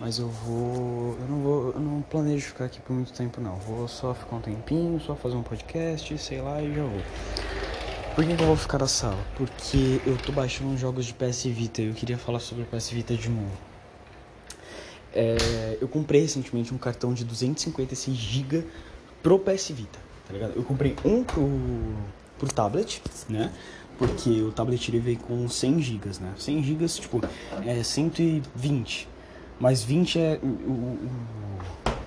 Mas eu vou. Eu não vou. Eu não planejo ficar aqui por muito tempo não. Vou só ficar um tempinho, só fazer um podcast, sei lá, e já vou. Por que, eu vou ficar na sala? Porque eu tô baixando jogos de PS Vita e eu queria falar sobre o PS Vita de novo. É, eu comprei recentemente um cartão de 256 GB pro PS Vita, tá ligado? Eu comprei um pro, pro tablet, né? Porque o tablet ele veio com 100 GB, né? 100 GB, tipo, é 120. Mas 20 é o, o,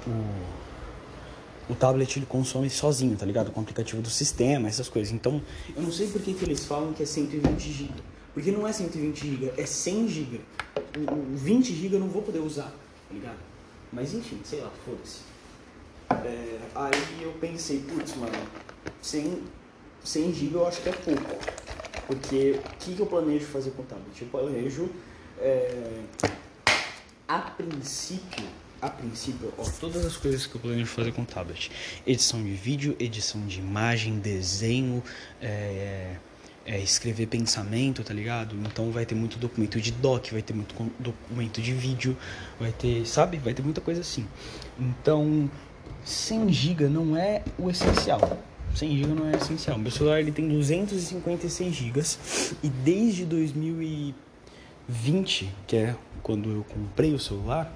o, o tablet ele consome sozinho, tá ligado? Com o aplicativo do sistema, essas coisas. Então, eu não sei por que, que eles falam que é 120 GB. Porque não é 120 GB, é 100 GB. O 20 GB eu não vou poder usar tá ligado? Mas enfim, sei lá, foda-se. É, aí eu pensei, putz, mano, 100, 100 GB eu acho que é pouco. Porque o que, que eu planejo fazer com o tablet? Eu planejo, é, a princípio, a princípio, ó, todas as coisas que eu planejo fazer com o tablet. Edição de vídeo, edição de imagem, desenho, é, é, escrever pensamento, tá ligado? Então vai ter muito documento de doc, vai ter muito documento de vídeo, vai ter, sabe? Vai ter muita coisa assim. Então, 100 GB não é o essencial. 100 GB não é essencial. Meu celular ele tem 256 GB e desde 2020, que é quando eu comprei o celular,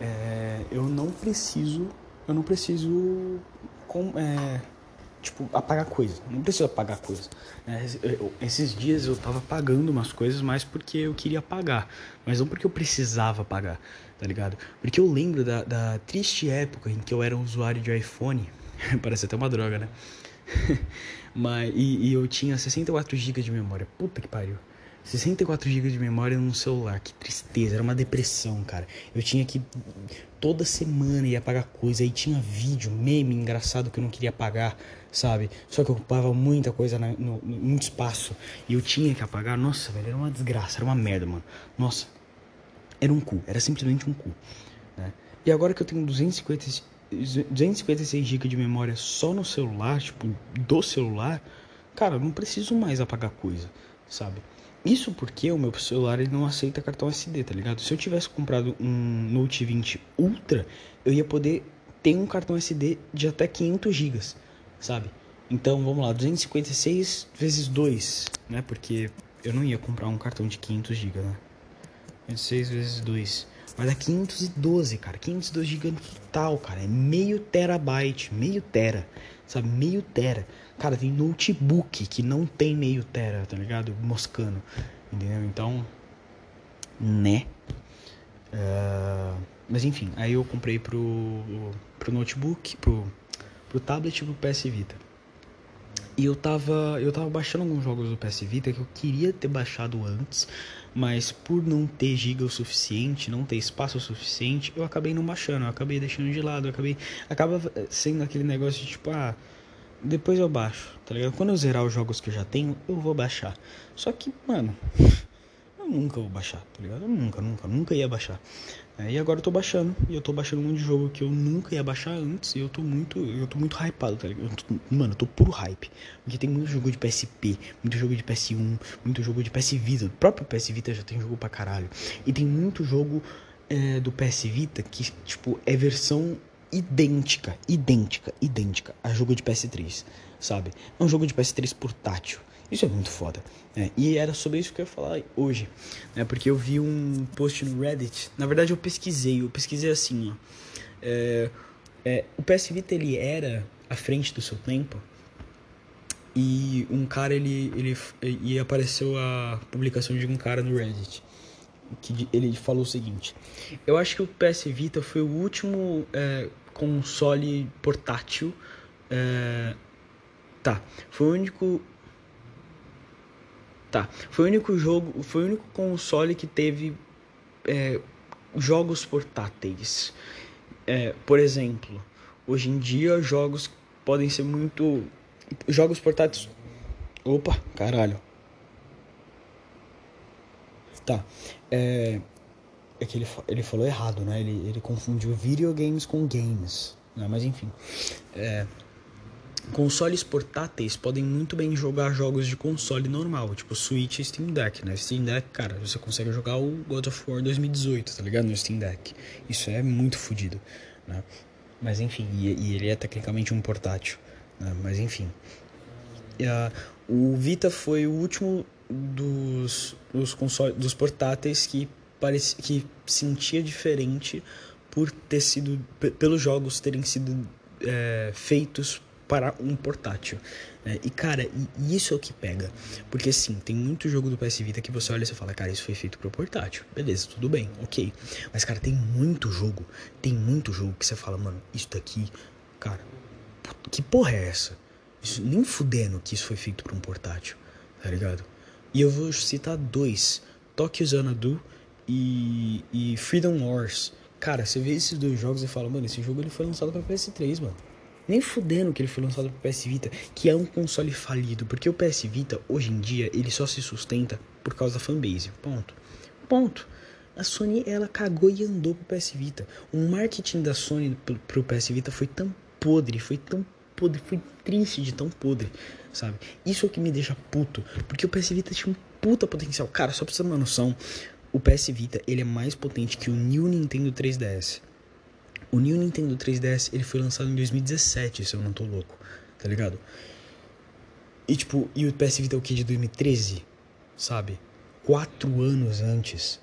é, eu não preciso, eu não preciso com, é, tipo, apagar coisa. Não precisa apagar coisa. É, esses dias eu tava pagando umas coisas, mas porque eu queria pagar. Mas não porque eu precisava pagar, tá ligado? Porque eu lembro da, da triste época em que eu era um usuário de iPhone. Parece até uma droga, né? mas, e, e eu tinha 64 GB de memória. Puta que pariu. 64 GB de memória num celular, que tristeza, era uma depressão, cara. Eu tinha que toda semana ia pagar coisa, aí tinha vídeo, meme engraçado que eu não queria pagar, sabe? Só que ocupava muita coisa, na, no, no, muito espaço. E eu tinha que apagar. Nossa, velho, era uma desgraça, era uma merda, mano. Nossa, era um cu, era simplesmente um cu. Né? E agora que eu tenho 250, 256 GB de memória só no celular, tipo, do celular, cara, eu não preciso mais apagar coisa, sabe? Isso porque o meu celular ele não aceita cartão SD, tá ligado? Se eu tivesse comprado um Note 20 Ultra, eu ia poder ter um cartão SD de até 500 GB, sabe? Então, vamos lá, 256 vezes 2, né? Porque eu não ia comprar um cartão de 500 GB, né? 256 vezes 2 vai dar 512, cara. 512 GB total, cara. É meio terabyte, meio tera, sabe? Meio tera. Cara, tem notebook que não tem meio tera, tá ligado? Moscando, entendeu? Então, né? Uh, mas enfim, aí eu comprei pro, pro notebook, pro, pro tablet e pro PS Vita. E eu tava, eu tava baixando alguns jogos do PS Vita que eu queria ter baixado antes, mas por não ter giga o suficiente, não ter espaço o suficiente, eu acabei não baixando, eu acabei deixando de lado, eu acabei acaba sendo aquele negócio de tipo, ah, depois eu baixo, tá ligado? Quando eu zerar os jogos que eu já tenho, eu vou baixar. Só que, mano, eu nunca vou baixar, tá ligado? Eu nunca, nunca, nunca ia baixar. É, e agora eu tô baixando, e eu tô baixando um monte de jogo que eu nunca ia baixar antes, e eu tô muito, eu tô muito hypado, tá ligado? Eu tô, mano, eu tô puro hype. Porque tem muito jogo de PSP, muito jogo de PS1, muito jogo de PS Vita. O próprio PS Vita já tem jogo pra caralho. E tem muito jogo é, do PS Vita que, tipo, é versão idêntica, idêntica, idêntica a jogo de PS3, sabe? É um jogo de PS3 portátil. Isso é muito foda. Né? E era sobre isso que eu ia falar hoje. Né? Porque eu vi um post no Reddit. Na verdade, eu pesquisei. Eu pesquisei assim, ó. É, é, o PS Vita, ele era à frente do seu tempo. E um cara, ele, ele... E apareceu a publicação de um cara no Reddit. Que ele falou o seguinte. Eu acho que o PS Vita foi o último é, console portátil... É, tá. Foi o único Tá. Foi o único jogo, foi o único console que teve é, jogos portáteis. É, por exemplo, hoje em dia jogos podem ser muito. Jogos portáteis. Opa, caralho. Tá. É, é que ele, ele falou errado, né? Ele, ele confundiu videogames com games. Né? Mas enfim. É, Consoles portáteis podem muito bem jogar jogos de console normal, tipo Switch e Steam Deck, né? Steam Deck, cara, você consegue jogar o God of War 2018, tá ligado? No Steam Deck. Isso é muito fodido, né? Mas enfim, e, e, ele é tecnicamente um portátil, né? Mas enfim. Uh, o Vita foi o último dos, dos, console, dos portáteis que, parece, que sentia diferente por ter sido, pelos jogos terem sido é, feitos para um portátil. É, e cara, e, isso é o que pega. Porque sim, tem muito jogo do PS Vita que você olha e você fala, cara, isso foi feito pro portátil. Beleza, tudo bem, ok. Mas, cara, tem muito jogo, tem muito jogo que você fala, mano, isso daqui, cara, que porra é essa? Isso, nem fudendo que isso foi feito pra um portátil, tá ligado? E eu vou citar dois: Tokyo Xanadu e, e Freedom Wars. Cara, você vê esses dois jogos e fala, mano, esse jogo ele foi lançado pra PS3, mano. Nem fudendo que ele foi lançado pro PS Vita, que é um console falido, porque o PS Vita, hoje em dia, ele só se sustenta por causa da fanbase. Ponto. Ponto. A Sony, ela cagou e andou pro PS Vita. O marketing da Sony pro, pro PS Vita foi tão podre, foi tão podre, foi triste de tão podre, sabe? Isso é o que me deixa puto, porque o PS Vita tinha um puta potencial. Cara, só pra você ter uma noção, o PS Vita, ele é mais potente que o New Nintendo 3DS. O New Nintendo 3DS, ele foi lançado em 2017, se eu não tô louco, tá ligado? E tipo, e o PS Vita é o que? De 2013, sabe? Quatro anos antes,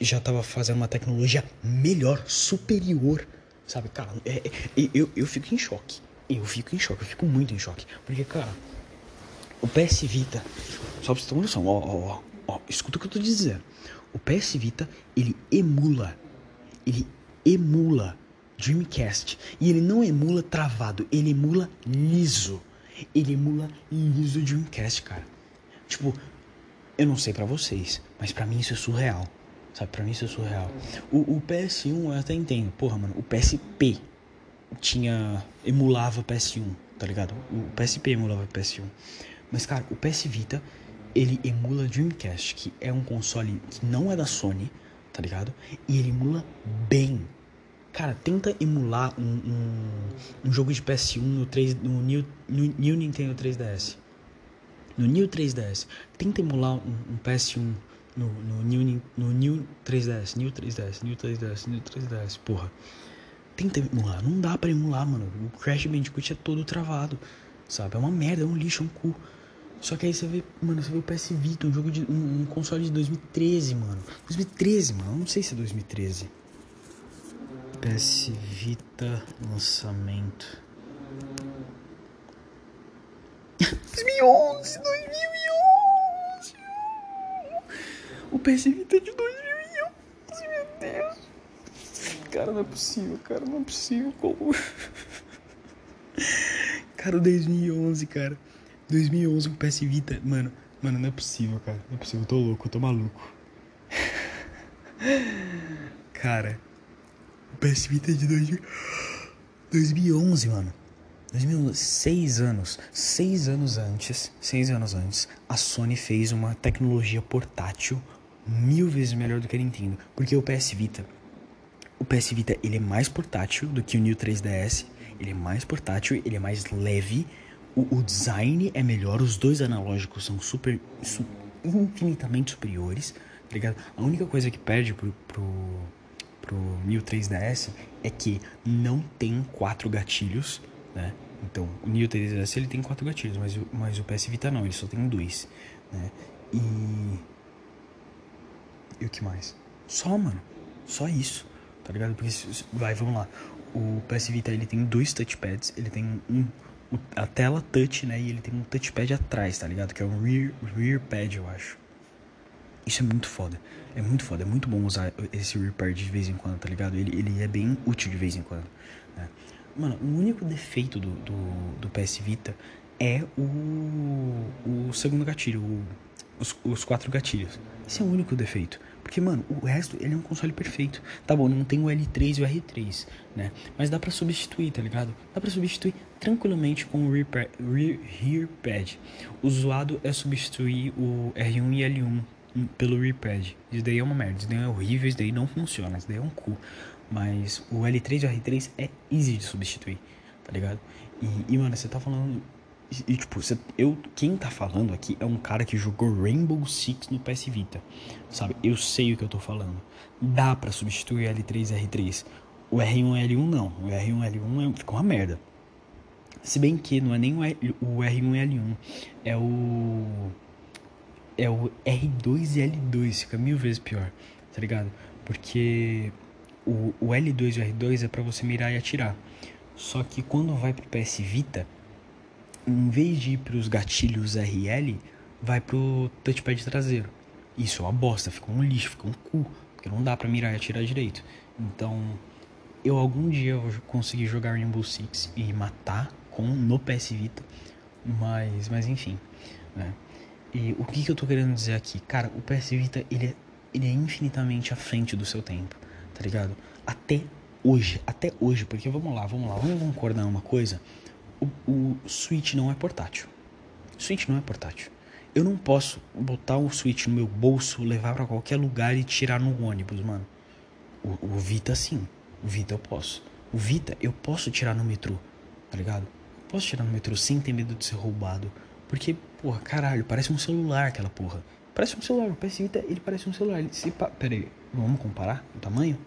já tava fazendo uma tecnologia melhor, superior, sabe? Cara, é, é, eu, eu fico em choque. Eu fico em choque, eu fico muito em choque. Porque, cara, o PS Vita, só pra você ter uma noção, ó, ó, ó, ó, escuta o que eu tô dizendo. O PS Vita, ele emula, ele emula Dreamcast. E ele não emula travado, ele emula liso. Ele emula liso Dreamcast, cara. Tipo, eu não sei para vocês, mas para mim isso é surreal. Sabe, pra mim isso é surreal. O, o, PS1 eu até entendo. Porra, mano, o PSP tinha. emulava PS1, tá ligado? O PSP emulava o PS1. Mas, cara, o PS Vita, ele emula Dreamcast, que é um console que não é da Sony, tá ligado? E ele emula bem. Cara, tenta emular um, um, um jogo de PS1 no, 3, no, New, no New Nintendo 3DS. No New 3DS. Tenta emular um, um PS1 no, no, New, no New 3DS. New 3DS, New 3DS, New 3DS. Porra. Tenta emular. Não dá pra emular, mano. O Crash Bandicoot é todo travado. Sabe? É uma merda, é um lixo, é um cu. Só que aí você vê, mano, você vê o PS Vita, um jogo de. um, um console de 2013, mano. 2013, mano. Não sei se é 2013. PS Vita lançamento. 2011, 2011. O PS Vita é de 2011, meu Deus. Cara, não é possível, cara, não é possível. Como? Cara, 2011, cara. 2011 o PS Vita, mano, mano, não é possível, cara. Não é possível, eu tô louco, eu tô maluco. cara, o PS Vita é de 2000... 2011, mano. 2011, seis anos, seis anos antes, seis anos antes, a Sony fez uma tecnologia portátil mil vezes melhor do que a Nintendo, porque o PS Vita, o PS Vita ele é mais portátil do que o New 3DS, ele é mais portátil, ele é mais leve, o, o design é melhor, os dois analógicos são super, su, infinitamente superiores, tá ligado? A única coisa que perde pro, pro, pro New 3DS é que não tem quatro gatilhos, né? Então, o New 3DS ele tem quatro gatilhos, mas, o, mas o PS Vita não, ele só tem dois, né? E... E o que mais? Só, mano. Só isso, tá ligado? Porque, vai, vamos lá. O PS Vita ele tem dois touchpads, ele tem um a tela touch, né? E ele tem um touchpad atrás, tá ligado? Que é um rear, rear pad, eu acho. Isso é muito foda. É muito foda. É muito bom usar esse rear pad de vez em quando, tá ligado? Ele, ele é bem útil de vez em quando. Né? Mano, o único defeito do, do, do PS Vita é o, o segundo gatilho, o, os, os quatro gatilhos. Esse é o único defeito. Porque, mano, o resto, ele é um console perfeito. Tá bom, não tem o L3 e o R3, né? Mas dá pra substituir, tá ligado? Dá pra substituir tranquilamente com o rear pad. O zoado é substituir o R1 e L1 pelo rear pad. Isso daí é uma merda, isso daí é horrível, isso daí não funciona, isso daí é um cu. Mas o L3 e o R3 é easy de substituir, tá ligado? E, e mano, você tá falando e, tipo, você, eu, quem tá falando aqui é um cara que jogou Rainbow Six no PS Vita. Sabe? Eu sei o que eu tô falando. Dá para substituir L3 e R3. O R1 e L1 não. O R1 e L1 é, fica uma merda. Se bem que não é nem o, o R1 e L1. É o. É o R2 e L2. Fica mil vezes pior. Tá ligado? Porque o, o L2 e o R2 é para você mirar e atirar. Só que quando vai pro PS Vita em vez de ir para os gatilhos RL, vai pro touchpad traseiro. Isso é uma bosta, fica um lixo, fica um cu, porque não dá para mirar e atirar direito. Então, eu algum dia eu consegui jogar Rainbow Six e matar com no PS Vita, mas, mas enfim, né? E o que, que eu tô querendo dizer aqui? Cara, o PS Vita, ele é, ele é infinitamente à frente do seu tempo, tá ligado? Até hoje, até hoje, porque vamos lá, vamos lá, vamos concordar uma coisa o, o Switch não é portátil. Switch não é portátil. Eu não posso botar o Switch no meu bolso, levar para qualquer lugar e tirar no ônibus, mano. O, o, Vita sim. O Vita eu posso. O Vita eu posso tirar no metrô, tá ligado? Posso tirar no metrô sem ter medo de ser roubado. Porque, porra, caralho, parece um celular aquela porra. Parece um celular. O PS Vita, ele parece um celular. Ele se pa... Pera aí, vamos comparar o tamanho?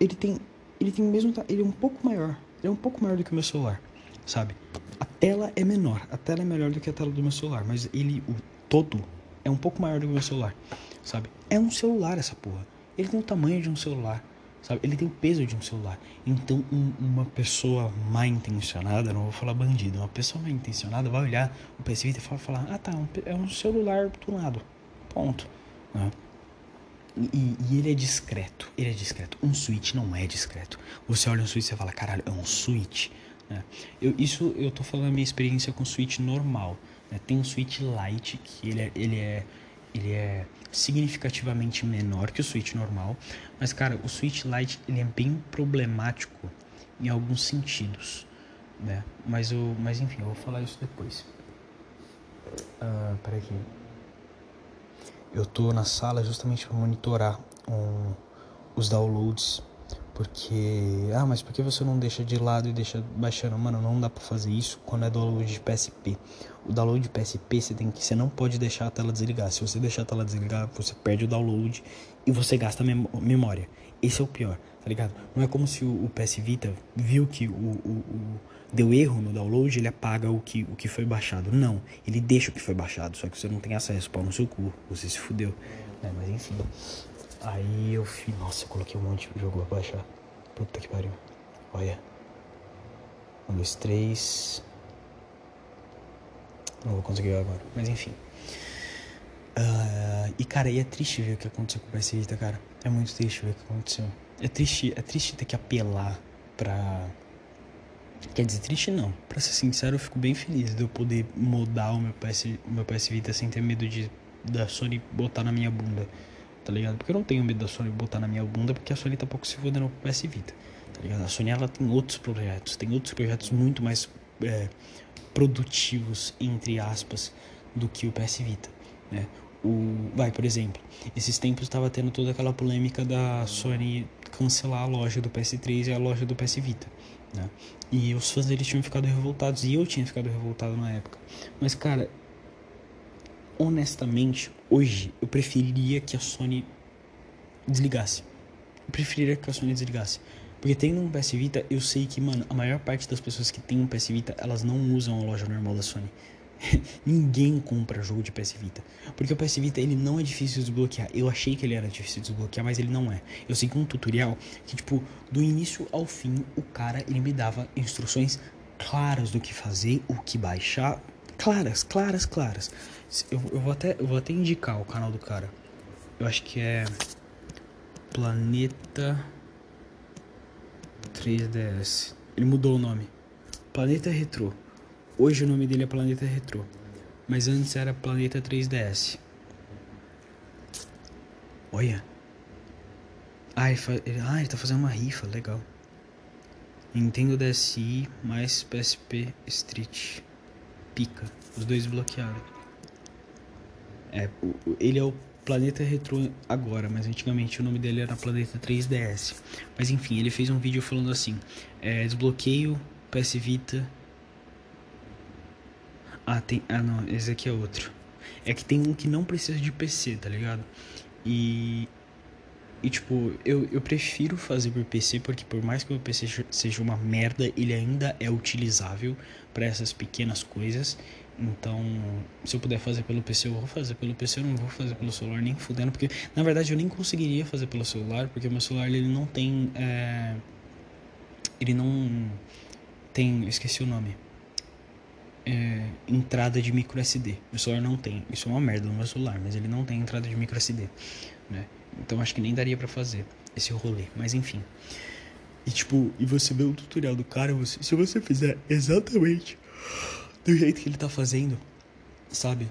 Ele tem. Ele tem o mesmo. Ele é um pouco maior é um pouco maior do que o meu celular, sabe? A tela é menor, a tela é melhor do que a tela do meu celular, mas ele, o todo, é um pouco maior do que o meu celular, sabe? É um celular essa porra. Ele tem o tamanho de um celular, sabe? Ele tem o peso de um celular. Então, um, uma pessoa mal intencionada, não vou falar bandido, uma pessoa mal intencionada vai olhar o PS Vita e falar: ah tá, é um celular tunado. Ponto. Né? E, e, ele é discreto. Ele é discreto. Um Switch não é discreto. Você olha um Switch e fala, caralho, é um Switch. Né? Eu, isso eu tô falando da minha experiência com Switch normal. Né? Tem um Switch Lite que ele é, ele é, ele é significativamente menor que o Switch normal. Mas, cara, o Switch Lite ele é bem problemático em alguns sentidos. né? Mas, o, mas enfim, eu vou falar isso depois. Uh, peraí aqui. Eu tô na sala justamente para monitorar um, os downloads. Porque. Ah, mas por que você não deixa de lado e deixa baixando? Mano, não dá pra fazer isso quando é download de PSP. O download de PSP você tem que. Você não pode deixar a tela desligar. Se você deixar a tela desligar, você perde o download e você gasta memória. Esse é o pior, tá ligado? Não é como se o, o PS Vita viu que o, o, o deu erro no download, ele apaga o que, o que foi baixado. Não, ele deixa o que foi baixado, só que você não tem acesso, pau no seu cu, você se fudeu. É, mas enfim. Aí eu fiz. Nossa, eu coloquei um monte de jogo pra baixar. Puta que pariu. Olha. Um, dois, três. Não vou conseguir agora, mas enfim. Uh, e cara, e é triste ver o que aconteceu com o PS Vita, cara. É muito triste ver o que aconteceu. É triste, é triste ter que apelar pra Quer dizer, triste não. Pra ser sincero, eu fico bem feliz de eu poder mudar o meu PS, o meu PS Vita sem ter medo de da Sony botar na minha bunda. Tá ligado? Porque eu não tenho medo da Sony botar na minha bunda, porque a Sony tá pouco se fodendo pro PS Vita. Tá ligado? A Sony ela tem outros projetos, tem outros projetos muito mais é, produtivos, entre aspas, do que o PS Vita. Né? O, vai, por exemplo, esses tempos estava tendo toda aquela polêmica da Sony cancelar a loja do PS3 e a loja do PS Vita. Né? E os fãs deles tinham ficado revoltados. E eu tinha ficado revoltado na época. Mas, cara, honestamente, hoje eu preferiria que a Sony desligasse. Eu preferiria que a Sony desligasse. Porque tendo um PS Vita, eu sei que, mano, a maior parte das pessoas que tem um PS Vita, elas não usam a loja normal da Sony. Ninguém compra jogo de PS Vita. Porque o PS Vita ele não é difícil de desbloquear. Eu achei que ele era difícil de desbloquear, mas ele não é. Eu segui um tutorial que, tipo, do início ao fim, o cara ele me dava instruções claras do que fazer, o que baixar. Claras, claras, claras. Eu, eu, vou, até, eu vou até indicar o canal do cara. Eu acho que é. Planeta 3DS. Ele mudou o nome. Planeta Retro. Hoje o nome dele é Planeta Retro, mas antes era Planeta 3DS. Olha. Ah ele, fa... ah, ele tá fazendo uma rifa, legal. Nintendo DSi mais PSP Street. Pica. Os dois bloquearam. É, ele é o Planeta Retro agora, mas antigamente o nome dele era Planeta 3DS. Mas enfim, ele fez um vídeo falando assim: é, desbloqueio PS Vita ah, tem. Ah, não, esse aqui é outro. É que tem um que não precisa de PC, tá ligado? E. E, tipo, eu, eu prefiro fazer por PC porque, por mais que o PC seja uma merda, ele ainda é utilizável para essas pequenas coisas. Então, se eu puder fazer pelo PC, eu vou fazer pelo PC, eu não vou fazer pelo celular nem fudendo, porque na verdade eu nem conseguiria fazer pelo celular, porque o meu celular ele não tem. É... Ele não tem. Esqueci o nome é, entrada de micro SD. Meu celular não tem. Isso é uma merda no meu celular, mas ele não tem entrada de micro SD, né? Então acho que nem daria para fazer esse rolê, mas enfim. E tipo, e você vê o tutorial do cara, você, se você fizer exatamente do jeito que ele tá fazendo, sabe?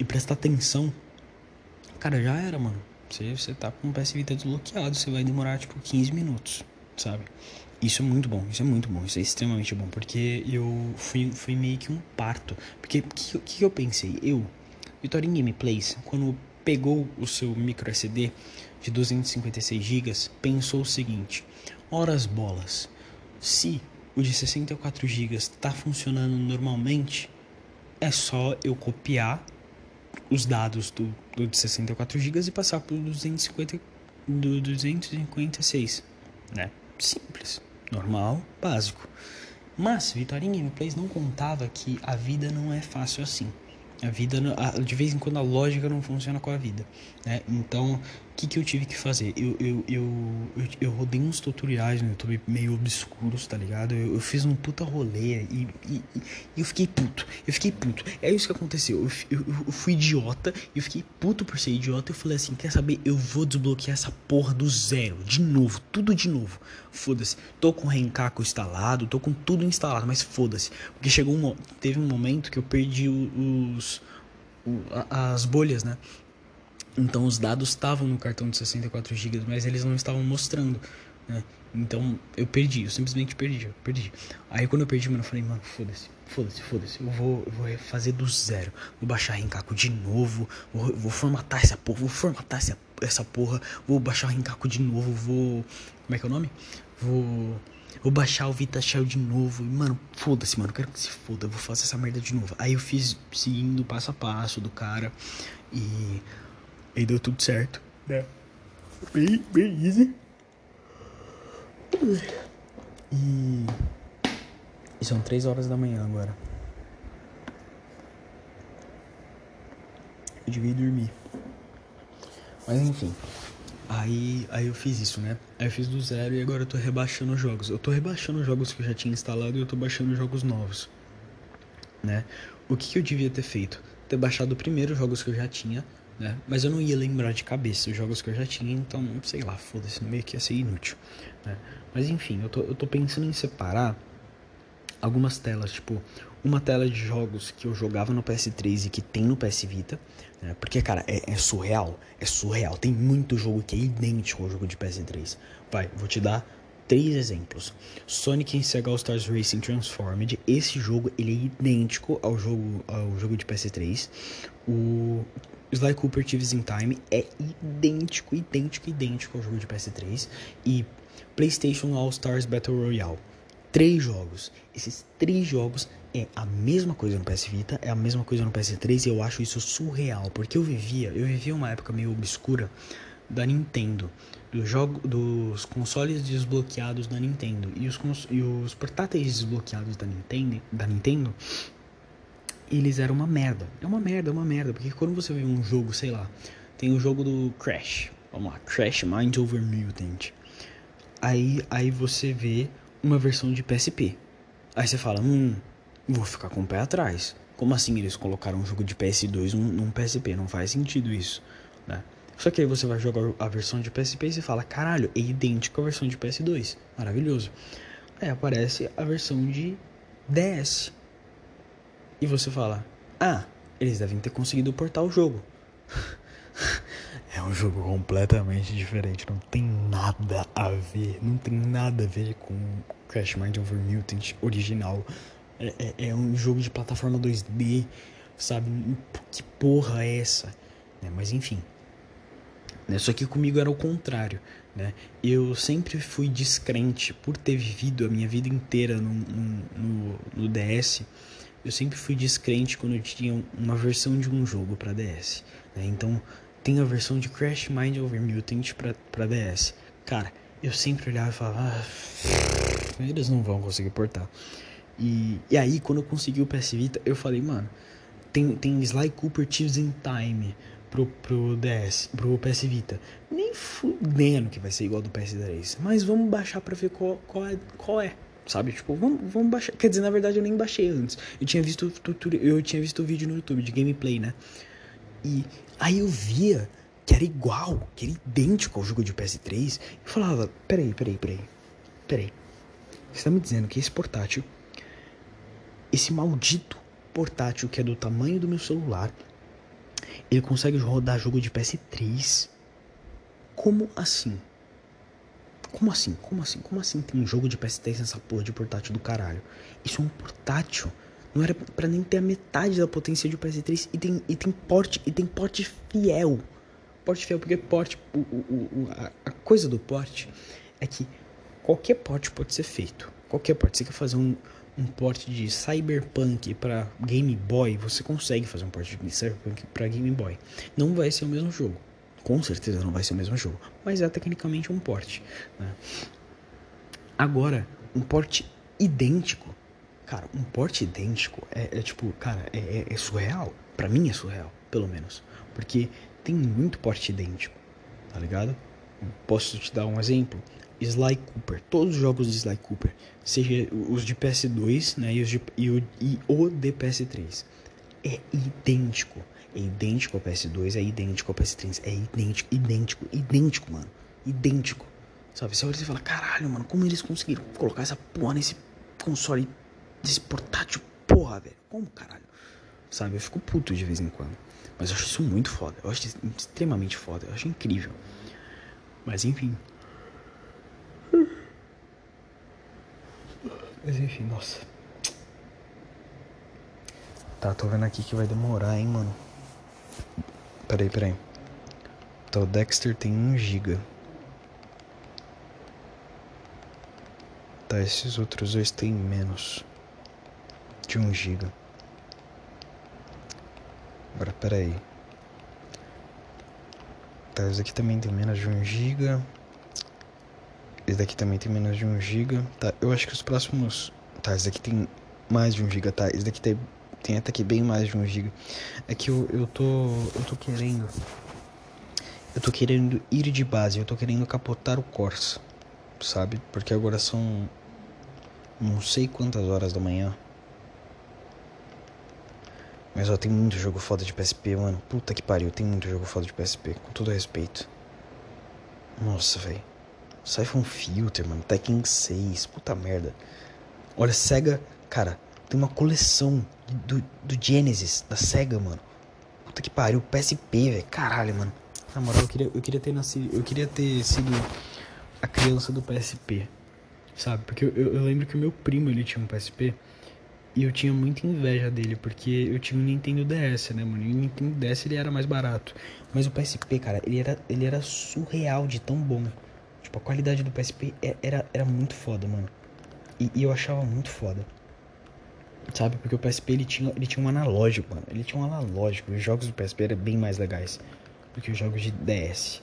E prestar atenção, cara, já era, mano. Você, você tá com o PS Vita desbloqueado, você vai demorar tipo 15 minutos, sabe? Isso é muito bom, isso é muito bom, isso é extremamente bom, porque eu fui, fui meio que um parto. Porque o que, que eu pensei? Eu, Vitorin Gameplays, quando pegou o seu micro SD de 256 GB, pensou o seguinte: horas bolas, se o de 64 GB está funcionando normalmente, é só eu copiar os dados do, do de 64 GB e passar para o 250, do 256, né? Simples normal, básico. Mas Vitória Gameplays não contava que a vida não é fácil assim. A vida, de vez em quando, a lógica não funciona com a vida. Né? Então, que, que eu tive que fazer? Eu, eu, eu, eu, eu rodei uns tutoriais no YouTube meio obscuros, tá ligado? Eu, eu fiz um puta rolê e, e, e, eu fiquei puto. Eu fiquei puto. É isso que aconteceu. Eu, eu, eu fui idiota e eu fiquei puto por ser idiota. Eu falei assim: quer saber? Eu vou desbloquear essa porra do zero. De novo. Tudo de novo. Foda-se. Tô com o Renkaku instalado, tô com tudo instalado, mas foda-se. Porque chegou um. Teve um momento que eu perdi os. as bolhas, né? Então os dados estavam no cartão de 64 GB, mas eles não estavam mostrando. Né? Então eu perdi, eu simplesmente perdi, eu perdi. Aí quando eu perdi, mano, eu falei, mano, foda-se, foda-se, foda-se. Eu vou, eu vou fazer do zero. Vou baixar Renkaku de novo. Vou, vou formatar essa porra, vou formatar essa, essa porra. Vou baixar Renkaku de novo. Vou. Como é que é o nome? Vou. Vou baixar o Vita Shell de novo. Mano, foda-se, mano. Quero que se foda. Eu vou fazer essa merda de novo. Aí eu fiz seguindo passo a passo do cara. E. E deu tudo certo. Né? Bem, bem easy. E. E são três horas da manhã agora. Eu devia dormir. Mas enfim. Aí, aí eu fiz isso, né? Aí eu fiz do zero e agora eu tô rebaixando os jogos. Eu tô rebaixando os jogos que eu já tinha instalado e eu tô baixando jogos novos. Né? O que, que eu devia ter feito? Ter baixado primeiro os jogos que eu já tinha, né? Mas eu não ia lembrar de cabeça os jogos que eu já tinha, então, sei lá, foda-se, meio que ia ser inútil, né? Mas enfim, eu tô, eu tô pensando em separar algumas telas, tipo, uma tela de jogos que eu jogava no PS3 e que tem no PS Vita, né? Porque, cara, é, é, surreal, é surreal. Tem muito jogo que é idêntico ao jogo de PS3. Vai, vou te dar três exemplos. Sonic and Sega All Stars Racing Transformed, esse jogo ele é idêntico ao jogo, ao jogo de PS3. O Sly Cooper Thieves in Time é idêntico, idêntico, idêntico ao jogo de PS3 e PlayStation All Stars Battle Royale. Três jogos. Esses três jogos é a mesma coisa no PS Vita, é a mesma coisa no PS3 e eu acho isso surreal, porque eu vivia, eu vivia uma época meio obscura da Nintendo, do jogo, dos consoles desbloqueados da Nintendo e os, e os portáteis desbloqueados da Nintendo, da Nintendo eles eram uma merda. É uma merda, é uma merda. Porque quando você vê um jogo, sei lá, tem o jogo do Crash. Vamos lá, Crash Mind Over Mutant. Aí, aí você vê uma versão de PSP. Aí você fala, hum, vou ficar com o pé atrás. Como assim eles colocaram um jogo de PS2 num, num PSP? Não faz sentido isso, né? Só que aí você vai jogar a versão de PSP e você fala, caralho, é idêntico à versão de PS2. Maravilhoso. Aí aparece a versão de DS. E você fala: Ah, eles devem ter conseguido portar o jogo. é um jogo completamente diferente, não tem nada a ver, não tem nada a ver com Crash Mind Over Mutant original. É, é, é um jogo de plataforma 2D, sabe? Que porra é essa? Né? Mas enfim. Né? Só que comigo era o contrário. Né? Eu sempre fui descrente por ter vivido a minha vida inteira no, no, no, no DS eu sempre fui descrente quando tinha uma versão de um jogo para DS. Né? Então, tem a versão de Crash Mind Over Mutant para DS. Cara, eu sempre olhava e falava, ah, eles não vão conseguir portar. E, e aí, quando eu consegui o PS Vita, eu falei, mano, tem, tem Sly Cooper Thieves in Time pro, pro DS, pro PS Vita. Nem fudendo que vai ser igual do PS3. Mas vamos baixar pra ver qual, qual, é, qual é sabe? Tipo, vamos, vamos baixar. Quer dizer, na verdade eu nem baixei antes. Eu tinha visto eu tinha visto vídeo no YouTube de gameplay, né? E aí eu via que era igual, que era idêntico ao jogo de PS3. E falava, peraí, peraí, peraí. Peraí. Você tá me dizendo que esse portátil, esse maldito portátil que é do tamanho do meu celular, ele consegue rodar jogo de PS3? Como assim? Como assim? Como assim? Como assim tem um jogo de PS3 nessa porra de portátil do caralho? Isso é um portátil. Não era para nem ter a metade da potência de PS3 e tem, e tem porte e tem porte fiel. Porte fiel porque porte o, o, o, a, a coisa do porte é que qualquer porte pode ser feito. Qualquer porte. Você quer fazer um, um porte de Cyberpunk para Game Boy, você consegue fazer um porte de Cyberpunk para Game Boy. Não vai ser o mesmo jogo com certeza não vai ser o mesmo jogo, mas é tecnicamente um porte. Né? Agora, um porte idêntico, cara, um porte idêntico é, é tipo, cara, é, é, é surreal. Para mim é surreal, pelo menos, porque tem muito porte idêntico, tá ligado? Posso te dar um exemplo? Sly Cooper, todos os jogos de Sly Cooper, seja os de PS2 né, e, os de, e, o, e o de PS3, é idêntico é idêntico ao PS2, é idêntico ao PS3, é idêntico, idêntico, idêntico, mano. Idêntico. Sabe? Você olha e fala, caralho, mano, como eles conseguiram colocar essa porra nesse console, nesse portátil, porra, velho? Como, caralho? Sabe? Eu fico puto de vez em quando. Mas eu acho isso muito foda. Eu acho extremamente foda. Eu acho incrível. Mas enfim. Mas enfim, nossa. Tá, tô vendo aqui que vai demorar, hein, mano. Peraí, peraí. Tá, o Dexter tem 1 GB. Tá, esses outros dois tem menos de 1 GB. Agora, peraí. Tá, esse aqui também tem menos de 1 GB. Esse daqui também tem menos de 1 GB. Tá, eu acho que os próximos. Tá, esse daqui tem mais de 1 GB, tá? Esse daqui tem, tem até que bem mais de 1 GB. É que eu, eu tô. Eu tô querendo. Eu tô querendo ir de base, eu tô querendo capotar o Corsa. Sabe? Porque agora são. Não sei quantas horas da manhã. Mas ó, tem muito jogo foda de PSP, mano. Puta que pariu, tem muito jogo foda de PSP, com todo respeito. Nossa, velho. Siphon Filter, mano. Tekken 6, puta merda. Olha, Sega, cara, tem uma coleção do, do Genesis, da Sega, mano. Puta que pariu, PSP, velho. Caralho, mano. Na moral, eu queria, eu queria ter nascido. Eu queria ter sido a criança do PSP. Sabe? Porque eu, eu, lembro que o meu primo ele tinha um PSP. E eu tinha muita inveja dele, porque eu tinha um Nintendo DS, né, mano? E o Nintendo DS ele era mais barato. Mas o PSP, cara, ele era, ele era surreal de tão bom. Tipo, a qualidade do PSP era, era muito foda, mano. E, e, eu achava muito foda. Sabe? Porque o PSP ele tinha, ele tinha um analógico, mano. Ele tinha um analógico. Os jogos do PSP eram bem mais legais do que os jogos de DS.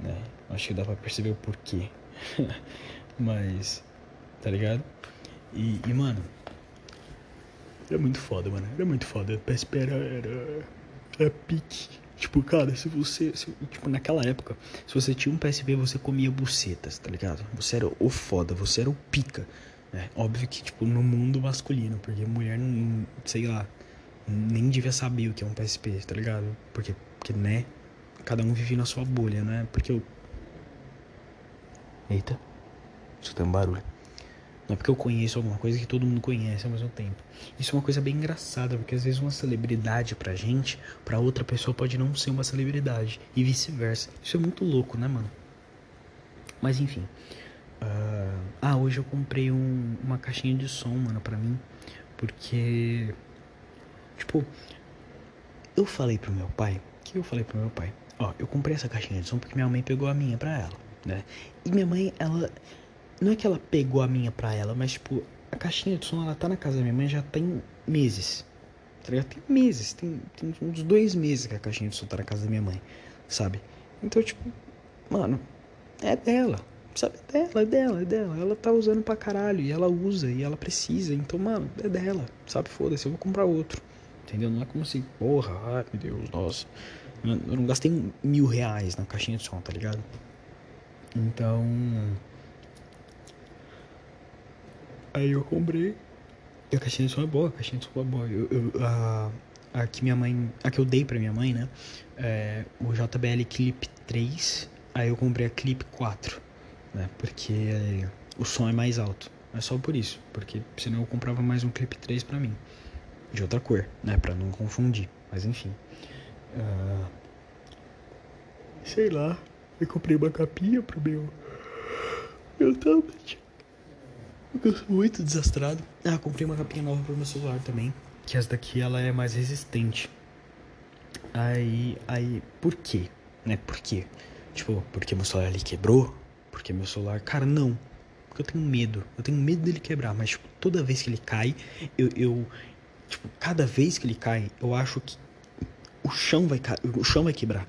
Né? Acho que dá pra perceber o porquê. Mas. Tá ligado? E, e mano era muito foda, mano. Era muito foda. PSP era. Era, era pique. Tipo, cara, se você. Se, tipo, naquela época, se você tinha um PSP, você comia bucetas, tá ligado? Você era o foda, você era o pica. Né? Óbvio que, tipo, no mundo masculino, porque mulher não. Sei lá. Nem devia saber o que é um PSP, tá ligado? Porque, porque né? Cada um vive na sua bolha, né? Porque eu. Eita. Isso tem um barulho. Não é porque eu conheço alguma coisa que todo mundo conhece ao mesmo tempo. Isso é uma coisa bem engraçada, porque às vezes uma celebridade pra gente, pra outra pessoa pode não ser uma celebridade. E vice-versa. Isso é muito louco, né, mano? Mas enfim. Uh... Ah, hoje eu comprei um, uma caixinha de som, mano, pra mim. Porque. Tipo. Eu falei pro meu pai. O que eu falei pro meu pai? Ó, eu comprei essa caixinha de som porque minha mãe pegou a minha pra ela, né? E minha mãe, ela não é que ela pegou a minha pra ela, mas tipo, a caixinha de som ela tá na casa da minha mãe já tem meses. Tá ligado? Tem meses, tem, tem uns dois meses que a caixinha de som tá na casa da minha mãe, sabe? Então, tipo, mano, é dela, sabe? É dela, é dela, é dela. Ela tá usando pra caralho e ela usa e ela precisa. Então, mano, é dela, sabe? Foda-se, eu vou comprar outro. Entendeu? Não é como assim, porra, ai meu Deus, nossa. Eu não gastei mil reais na caixinha de som, tá ligado? Então. Aí eu comprei. E a caixinha de som é boa, a caixinha de som é boa. Eu, eu, a, a que minha mãe. A que eu dei pra minha mãe, né? É, o JBL Clip 3. Aí eu comprei a Clip 4. Né? Porque o som é mais alto. É só por isso. Porque senão eu comprava mais um Clip 3 pra mim. De outra cor, né? Pra não confundir. Mas enfim. Uh, sei lá. Eu comprei uma capinha pro meu. Meu tablet. Eu sou muito desastrado. Ah, comprei uma capinha nova pro meu celular também. Que essa daqui ela é mais resistente. Aí, aí, por quê? Né? Por quê? Tipo, porque meu celular ali quebrou? Porque meu celular. Cara, não. Porque eu tenho medo. Eu tenho medo dele quebrar. Mas, tipo, toda vez que ele cai, eu. eu tipo, cada vez que ele cai, eu acho que o chão vai, o chão vai quebrar.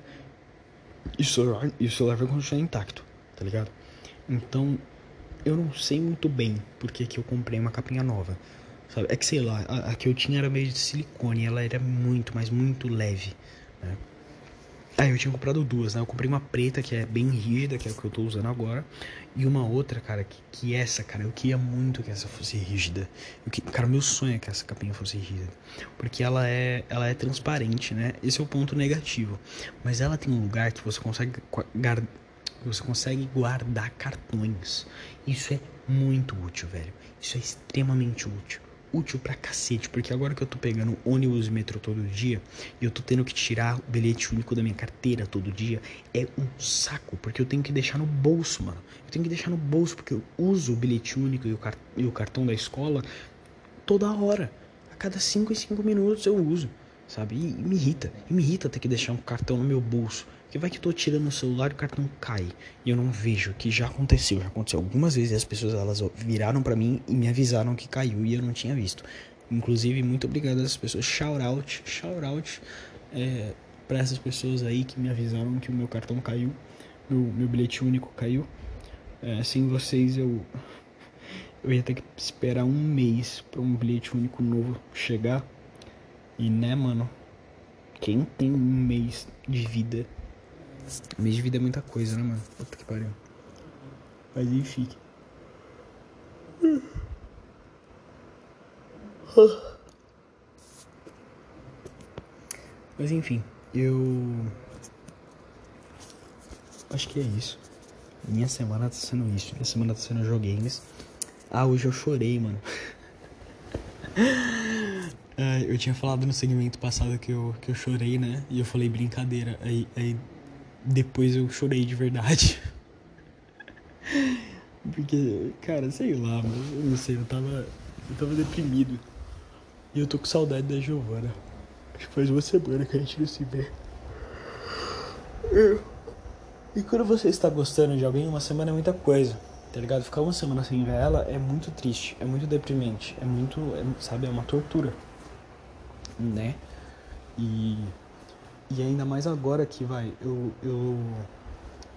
E o celular, e o celular vai continuar intacto, tá ligado? Então, eu não sei muito bem por que, que eu comprei uma capinha nova. Sabe? É que sei lá, a, a, que eu tinha era meio de silicone, ela era muito, mas muito leve. Né? Ah, eu tinha comprado duas, né? Eu comprei uma preta que é bem rígida, que é o que eu tô usando agora. E uma outra, cara, que, que essa, cara, eu queria muito que essa fosse rígida. Eu que, cara, meu sonho é que essa capinha fosse rígida. Porque ela é, ela é transparente, né? Esse é o ponto negativo. Mas ela tem um lugar que você consegue você consegue guardar cartões. Isso é muito útil, velho. Isso é extremamente útil. Útil pra cacete, porque agora que eu tô pegando ônibus e metrô todo dia, e eu tô tendo que tirar o bilhete único da minha carteira todo dia, é um saco, porque eu tenho que deixar no bolso, mano. Eu tenho que deixar no bolso, porque eu uso o bilhete único e o, car e o cartão da escola toda hora. A cada 5 e 5 minutos eu uso, sabe? E, e me irrita. E me irrita ter que deixar um cartão no meu bolso. Que vai que eu tô tirando o celular e o cartão cai. E eu não vejo, que já aconteceu. Já aconteceu algumas vezes e as pessoas elas viraram para mim e me avisaram que caiu e eu não tinha visto. Inclusive, muito obrigado essas pessoas. Shout out, shout out é, pra essas pessoas aí que me avisaram que o meu cartão caiu. Meu, meu bilhete único caiu. É, sem vocês eu. Eu ia ter que esperar um mês para um bilhete único novo chegar. E né, mano? Quem tem um mês de vida Mês de vida é muita coisa, né, mano? Puta que pariu. Mas enfim. Mas enfim, eu. Acho que é isso. Minha semana tá sendo isso. Minha semana tá sendo joguinhos. Ah, hoje eu chorei, mano. ah, eu tinha falado no segmento passado que eu, que eu chorei, né? E eu falei brincadeira. Aí, aí depois eu chorei de verdade. Porque, cara, sei lá, mas eu não sei, eu tava. Eu tava deprimido. E eu tô com saudade da Giovana. Acho que faz uma semana que a gente não se vê. E quando você está gostando de alguém, uma semana é muita coisa. Tá ligado? Ficar uma semana sem ver ela é muito triste, é muito deprimente, é muito, é, sabe, é uma tortura. Né? E e ainda mais agora que, vai, eu, eu,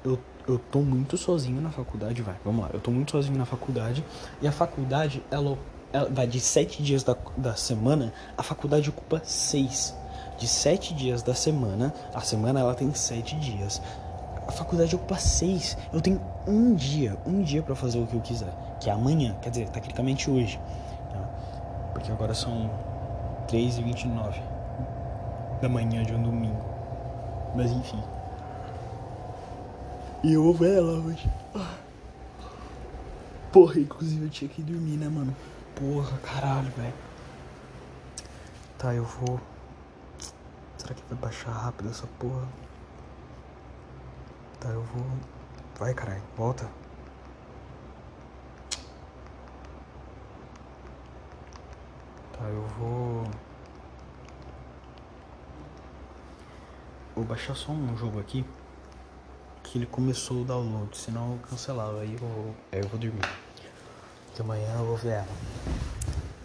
eu, eu tô muito sozinho na faculdade, vai, vamos lá, eu tô muito sozinho na faculdade, e a faculdade, ela, ela vai de sete dias da, da semana, a faculdade ocupa seis. De sete dias da semana, a semana ela tem sete dias. A faculdade ocupa seis. Eu tenho um dia, um dia para fazer o que eu quiser, que é amanhã, quer dizer, tecnicamente hoje. Tá? Porque agora são 3 e 29 da manhã de um domingo. Mas enfim. E eu vou ver ela hoje. Porra, inclusive eu tinha que dormir, né, mano? Porra, caralho, velho. Tá, eu vou. Será que vai baixar rápido essa porra? Tá, eu vou. Vai, caralho, volta. Tá, eu vou. Vou baixar só um jogo aqui. Que ele começou o download, senão eu cancelava. Aí eu, aí eu vou dormir. Que amanhã eu vou ver ela.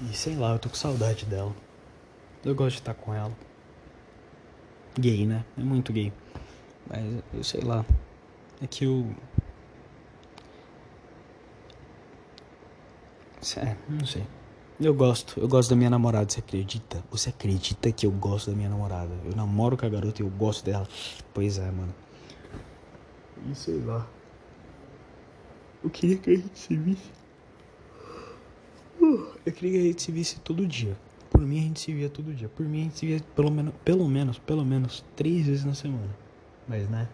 E sei lá, eu tô com saudade dela. Eu gosto de estar com ela. Gay, né? É muito gay. Mas eu sei lá. É que eu. É, não sei. Eu gosto, eu gosto da minha namorada, você acredita? Você acredita que eu gosto da minha namorada? Eu namoro com a garota e eu gosto dela. Pois é, mano. E sei lá. Eu queria que a gente se visse. Uh, eu queria que a gente se visse todo dia. Por mim a gente se via todo dia. Por mim a gente se via pelo menos, pelo menos, pelo menos três vezes na semana. Mas né?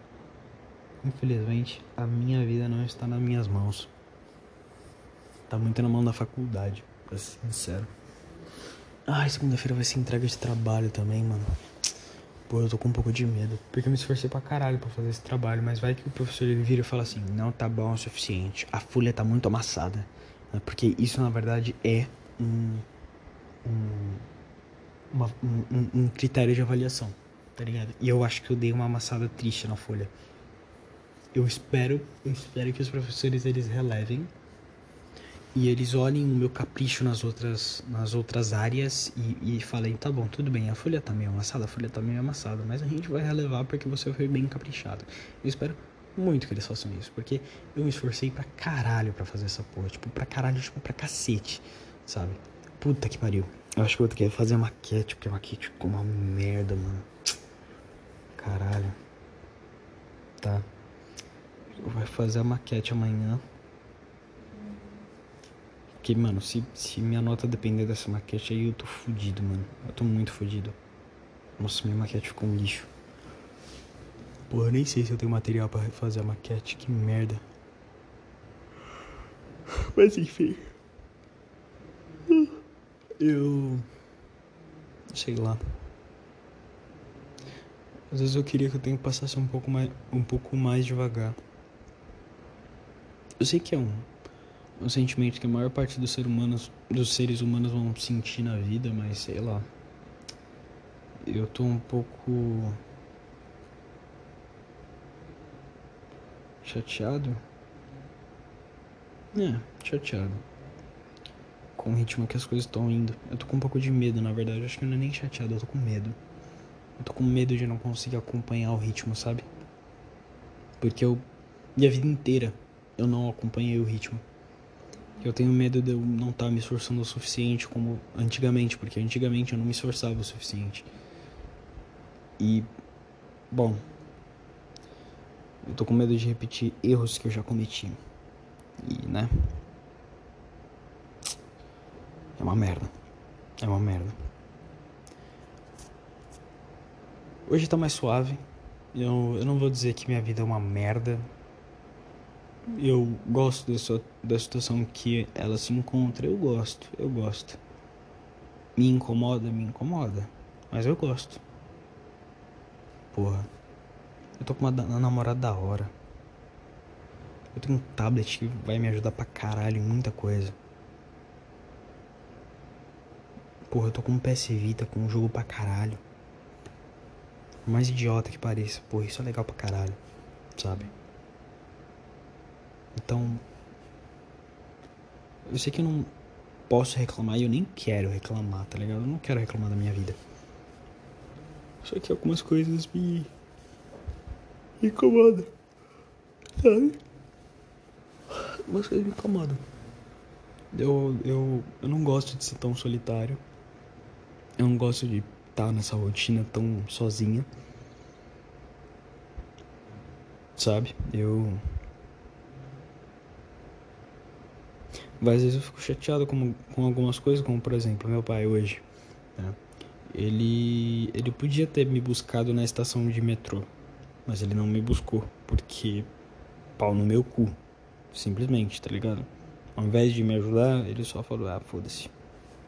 Infelizmente, a minha vida não está nas minhas mãos. Tá muito na mão da faculdade pra ser sincero. Ai, segunda-feira vai ser entrega de trabalho também, mano. Pô, eu tô com um pouco de medo. Porque eu me esforcei pra caralho pra fazer esse trabalho. Mas vai que o professor ele vira e fala assim: não tá bom o suficiente. A folha tá muito amassada. Porque isso na verdade é um. um, uma, um, um critério de avaliação. Tá ligado? E eu acho que eu dei uma amassada triste na folha. Eu espero, eu espero que os professores eles relevem e eles olhem o meu capricho nas outras, nas outras áreas e, e falem, tá bom, tudo bem, a folha tá meio amassada, a folha tá meio amassada, mas a gente vai relevar porque você foi bem caprichado. Eu espero muito que eles façam isso, porque eu me esforcei pra caralho pra fazer essa porra, tipo, pra caralho, tipo, pra cacete, sabe? Puta que pariu. Eu acho que eu vou ter que fazer maquete, porque a maquete ficou uma merda, mano. Caralho. Tá. Vou fazer a maquete amanhã. Porque, mano, se, se minha nota depender dessa maquete aí, eu tô fudido, mano. Eu tô muito fudido. Nossa, minha maquete ficou um lixo. Porra, nem sei se eu tenho material pra refazer a maquete. Que merda. Mas enfim. Eu. Sei lá. Às vezes eu queria que o tempo passasse um pouco mais, um pouco mais devagar. Eu sei que é um, um sentimento que a maior parte dos seres humanos, dos seres humanos vão sentir na vida, mas sei lá. Eu tô um pouco chateado. É, chateado. Com o ritmo que as coisas estão indo. Eu tô com um pouco de medo, na verdade. Eu acho que não é nem chateado, eu tô com medo. Eu tô com medo de não conseguir acompanhar o ritmo, sabe? Porque eu. Minha vida inteira eu não acompanhei o ritmo. Eu tenho medo de eu não estar tá me esforçando o suficiente como antigamente, porque antigamente eu não me esforçava o suficiente. E. Bom. Eu tô com medo de repetir erros que eu já cometi. E, né? É uma merda. É uma merda. Hoje tá mais suave. Eu, eu não vou dizer que minha vida é uma merda. Eu gosto dessa, da situação que ela se encontra. Eu gosto, eu gosto. Me incomoda, me incomoda. Mas eu gosto. Porra. Eu tô com uma, namorada da hora. Eu tenho um tablet que vai me ajudar pra caralho em muita coisa. Porra, eu tô com um PS Vita com um jogo pra caralho. Por mais idiota que pareça, porra, isso é legal pra caralho, sabe? Então. Eu sei que eu não posso reclamar e eu nem quero reclamar, tá ligado? Eu não quero reclamar da minha vida. Só que algumas coisas me. me incomodam, sabe? Algumas coisas me incomodam. Eu, eu, eu não gosto de ser tão solitário. Eu não gosto de estar tá nessa rotina tão sozinha. Sabe? Eu. Mas às vezes eu fico chateado com, com algumas coisas, como por exemplo, meu pai hoje. Né? Ele, ele podia ter me buscado na estação de metrô, mas ele não me buscou, porque pau no meu cu. Simplesmente, tá ligado? Ao invés de me ajudar, ele só falou: ah, foda-se,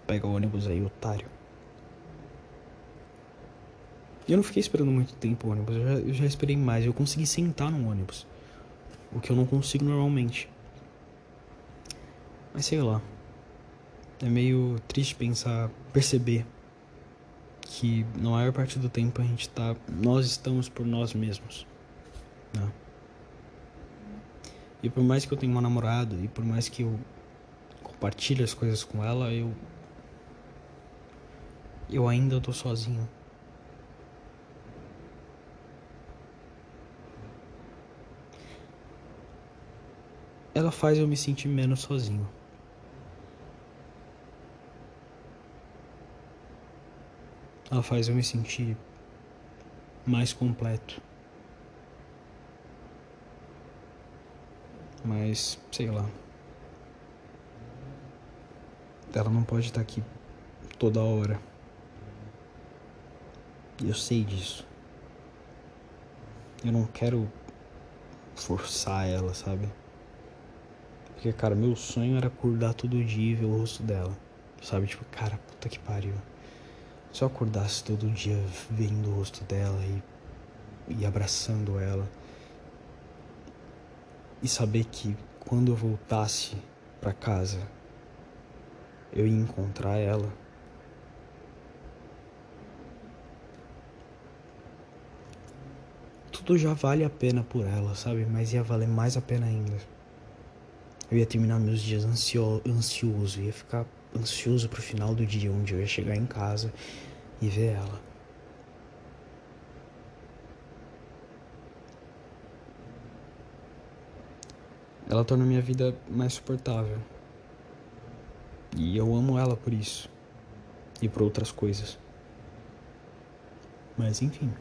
pega o ônibus aí, otário. E eu não fiquei esperando muito tempo o ônibus, eu já, eu já esperei mais. Eu consegui sentar no ônibus. O que eu não consigo normalmente. Mas sei lá. É meio triste pensar, perceber que na maior parte do tempo a gente tá. Nós estamos por nós mesmos. Né? E por mais que eu tenha uma namorada e por mais que eu compartilhe as coisas com ela, eu. Eu ainda tô sozinho. ela faz eu me sentir menos sozinho. Ela faz eu me sentir mais completo. Mas, sei lá. Ela não pode estar aqui toda hora. Eu sei disso. Eu não quero forçar ela, sabe? Porque, cara, meu sonho era acordar todo dia e ver o rosto dela. Sabe? Tipo, cara, puta que pariu. Se eu acordasse todo dia vendo o rosto dela e, e abraçando ela. E saber que quando eu voltasse para casa, eu ia encontrar ela. Tudo já vale a pena por ela, sabe? Mas ia valer mais a pena ainda. Eu ia terminar meus dias ansio ansioso, ia ficar ansioso pro final do dia, onde eu ia chegar em casa e ver ela. Ela torna minha vida mais suportável. E eu amo ela por isso. E por outras coisas. Mas enfim.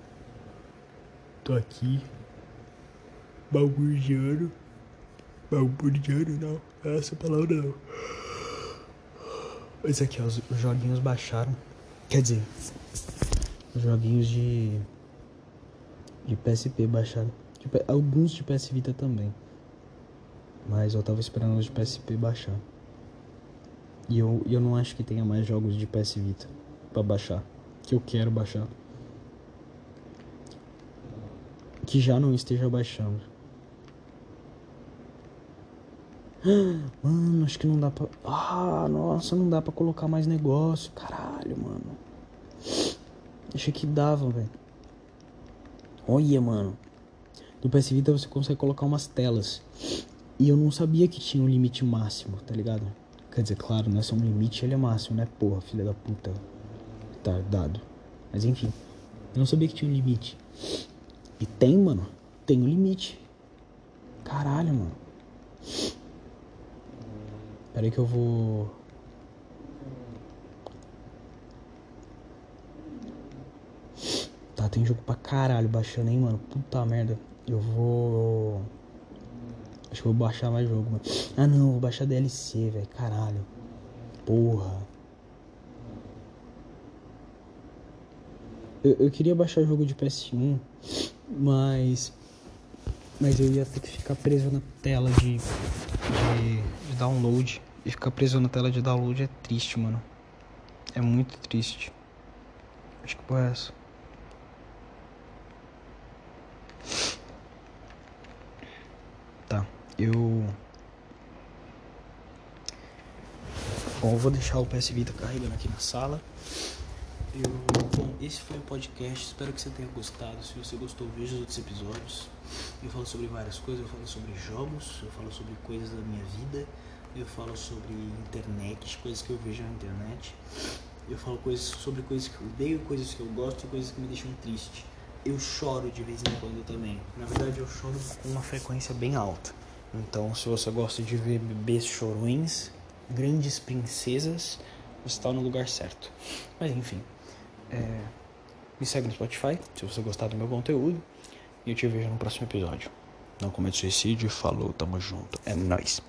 Tô aqui. Balbuciando. Balbuciano não. Essa palavra não. Mas aqui, ó, os joguinhos baixaram. Quer dizer, os joguinhos de. de PSP baixaram. De, alguns de PS Vita também. Mas eu tava esperando os de PSP baixar. E eu, eu não acho que tenha mais jogos de PS Vita pra baixar. Que eu quero baixar. Que já não esteja baixando. Mano, acho que não dá pra. Ah, nossa, não dá pra colocar mais negócio. Caralho, mano. Achei que dava, velho. Olha, mano. No PS Vita você consegue colocar umas telas. E eu não sabia que tinha um limite máximo, tá ligado? Quer dizer, claro, não é só um limite, ele é máximo, né? Porra, filha da puta. Tá dado. Mas enfim. Eu não sabia que tinha um limite. E tem, mano. Tem um limite. Caralho, mano. Peraí que eu vou. Tá, tem jogo pra caralho baixando, hein, mano. Puta merda. Eu vou. Acho que eu vou baixar mais jogo, mano. Ah, não, vou baixar DLC, velho. Caralho. Porra. Eu, eu queria baixar jogo de PS1, mas. Mas eu ia ter que ficar preso na tela de, de, de download. E ficar preso na tela de download é triste, mano. É muito triste. Acho que porra é essa. Tá, eu. Bom, eu vou deixar o PS Vita carregando aqui na sala. Eu, bom, esse foi o podcast. Espero que você tenha gostado. Se você gostou, veja os outros episódios. Eu falo sobre várias coisas. Eu falo sobre jogos. Eu falo sobre coisas da minha vida. Eu falo sobre internet, coisas que eu vejo na internet. Eu falo coisas sobre coisas que eu odeio, coisas que eu gosto e coisas que me deixam triste. Eu choro de vez em quando também. Na verdade, eu choro com uma frequência bem alta. Então, se você gosta de ver bebês chorões, grandes princesas, você está no lugar certo. Mas enfim, é... me segue no Spotify se você gostar do meu conteúdo. E eu te vejo no próximo episódio. Não cometa suicídio, falou, tamo junto. É nóis.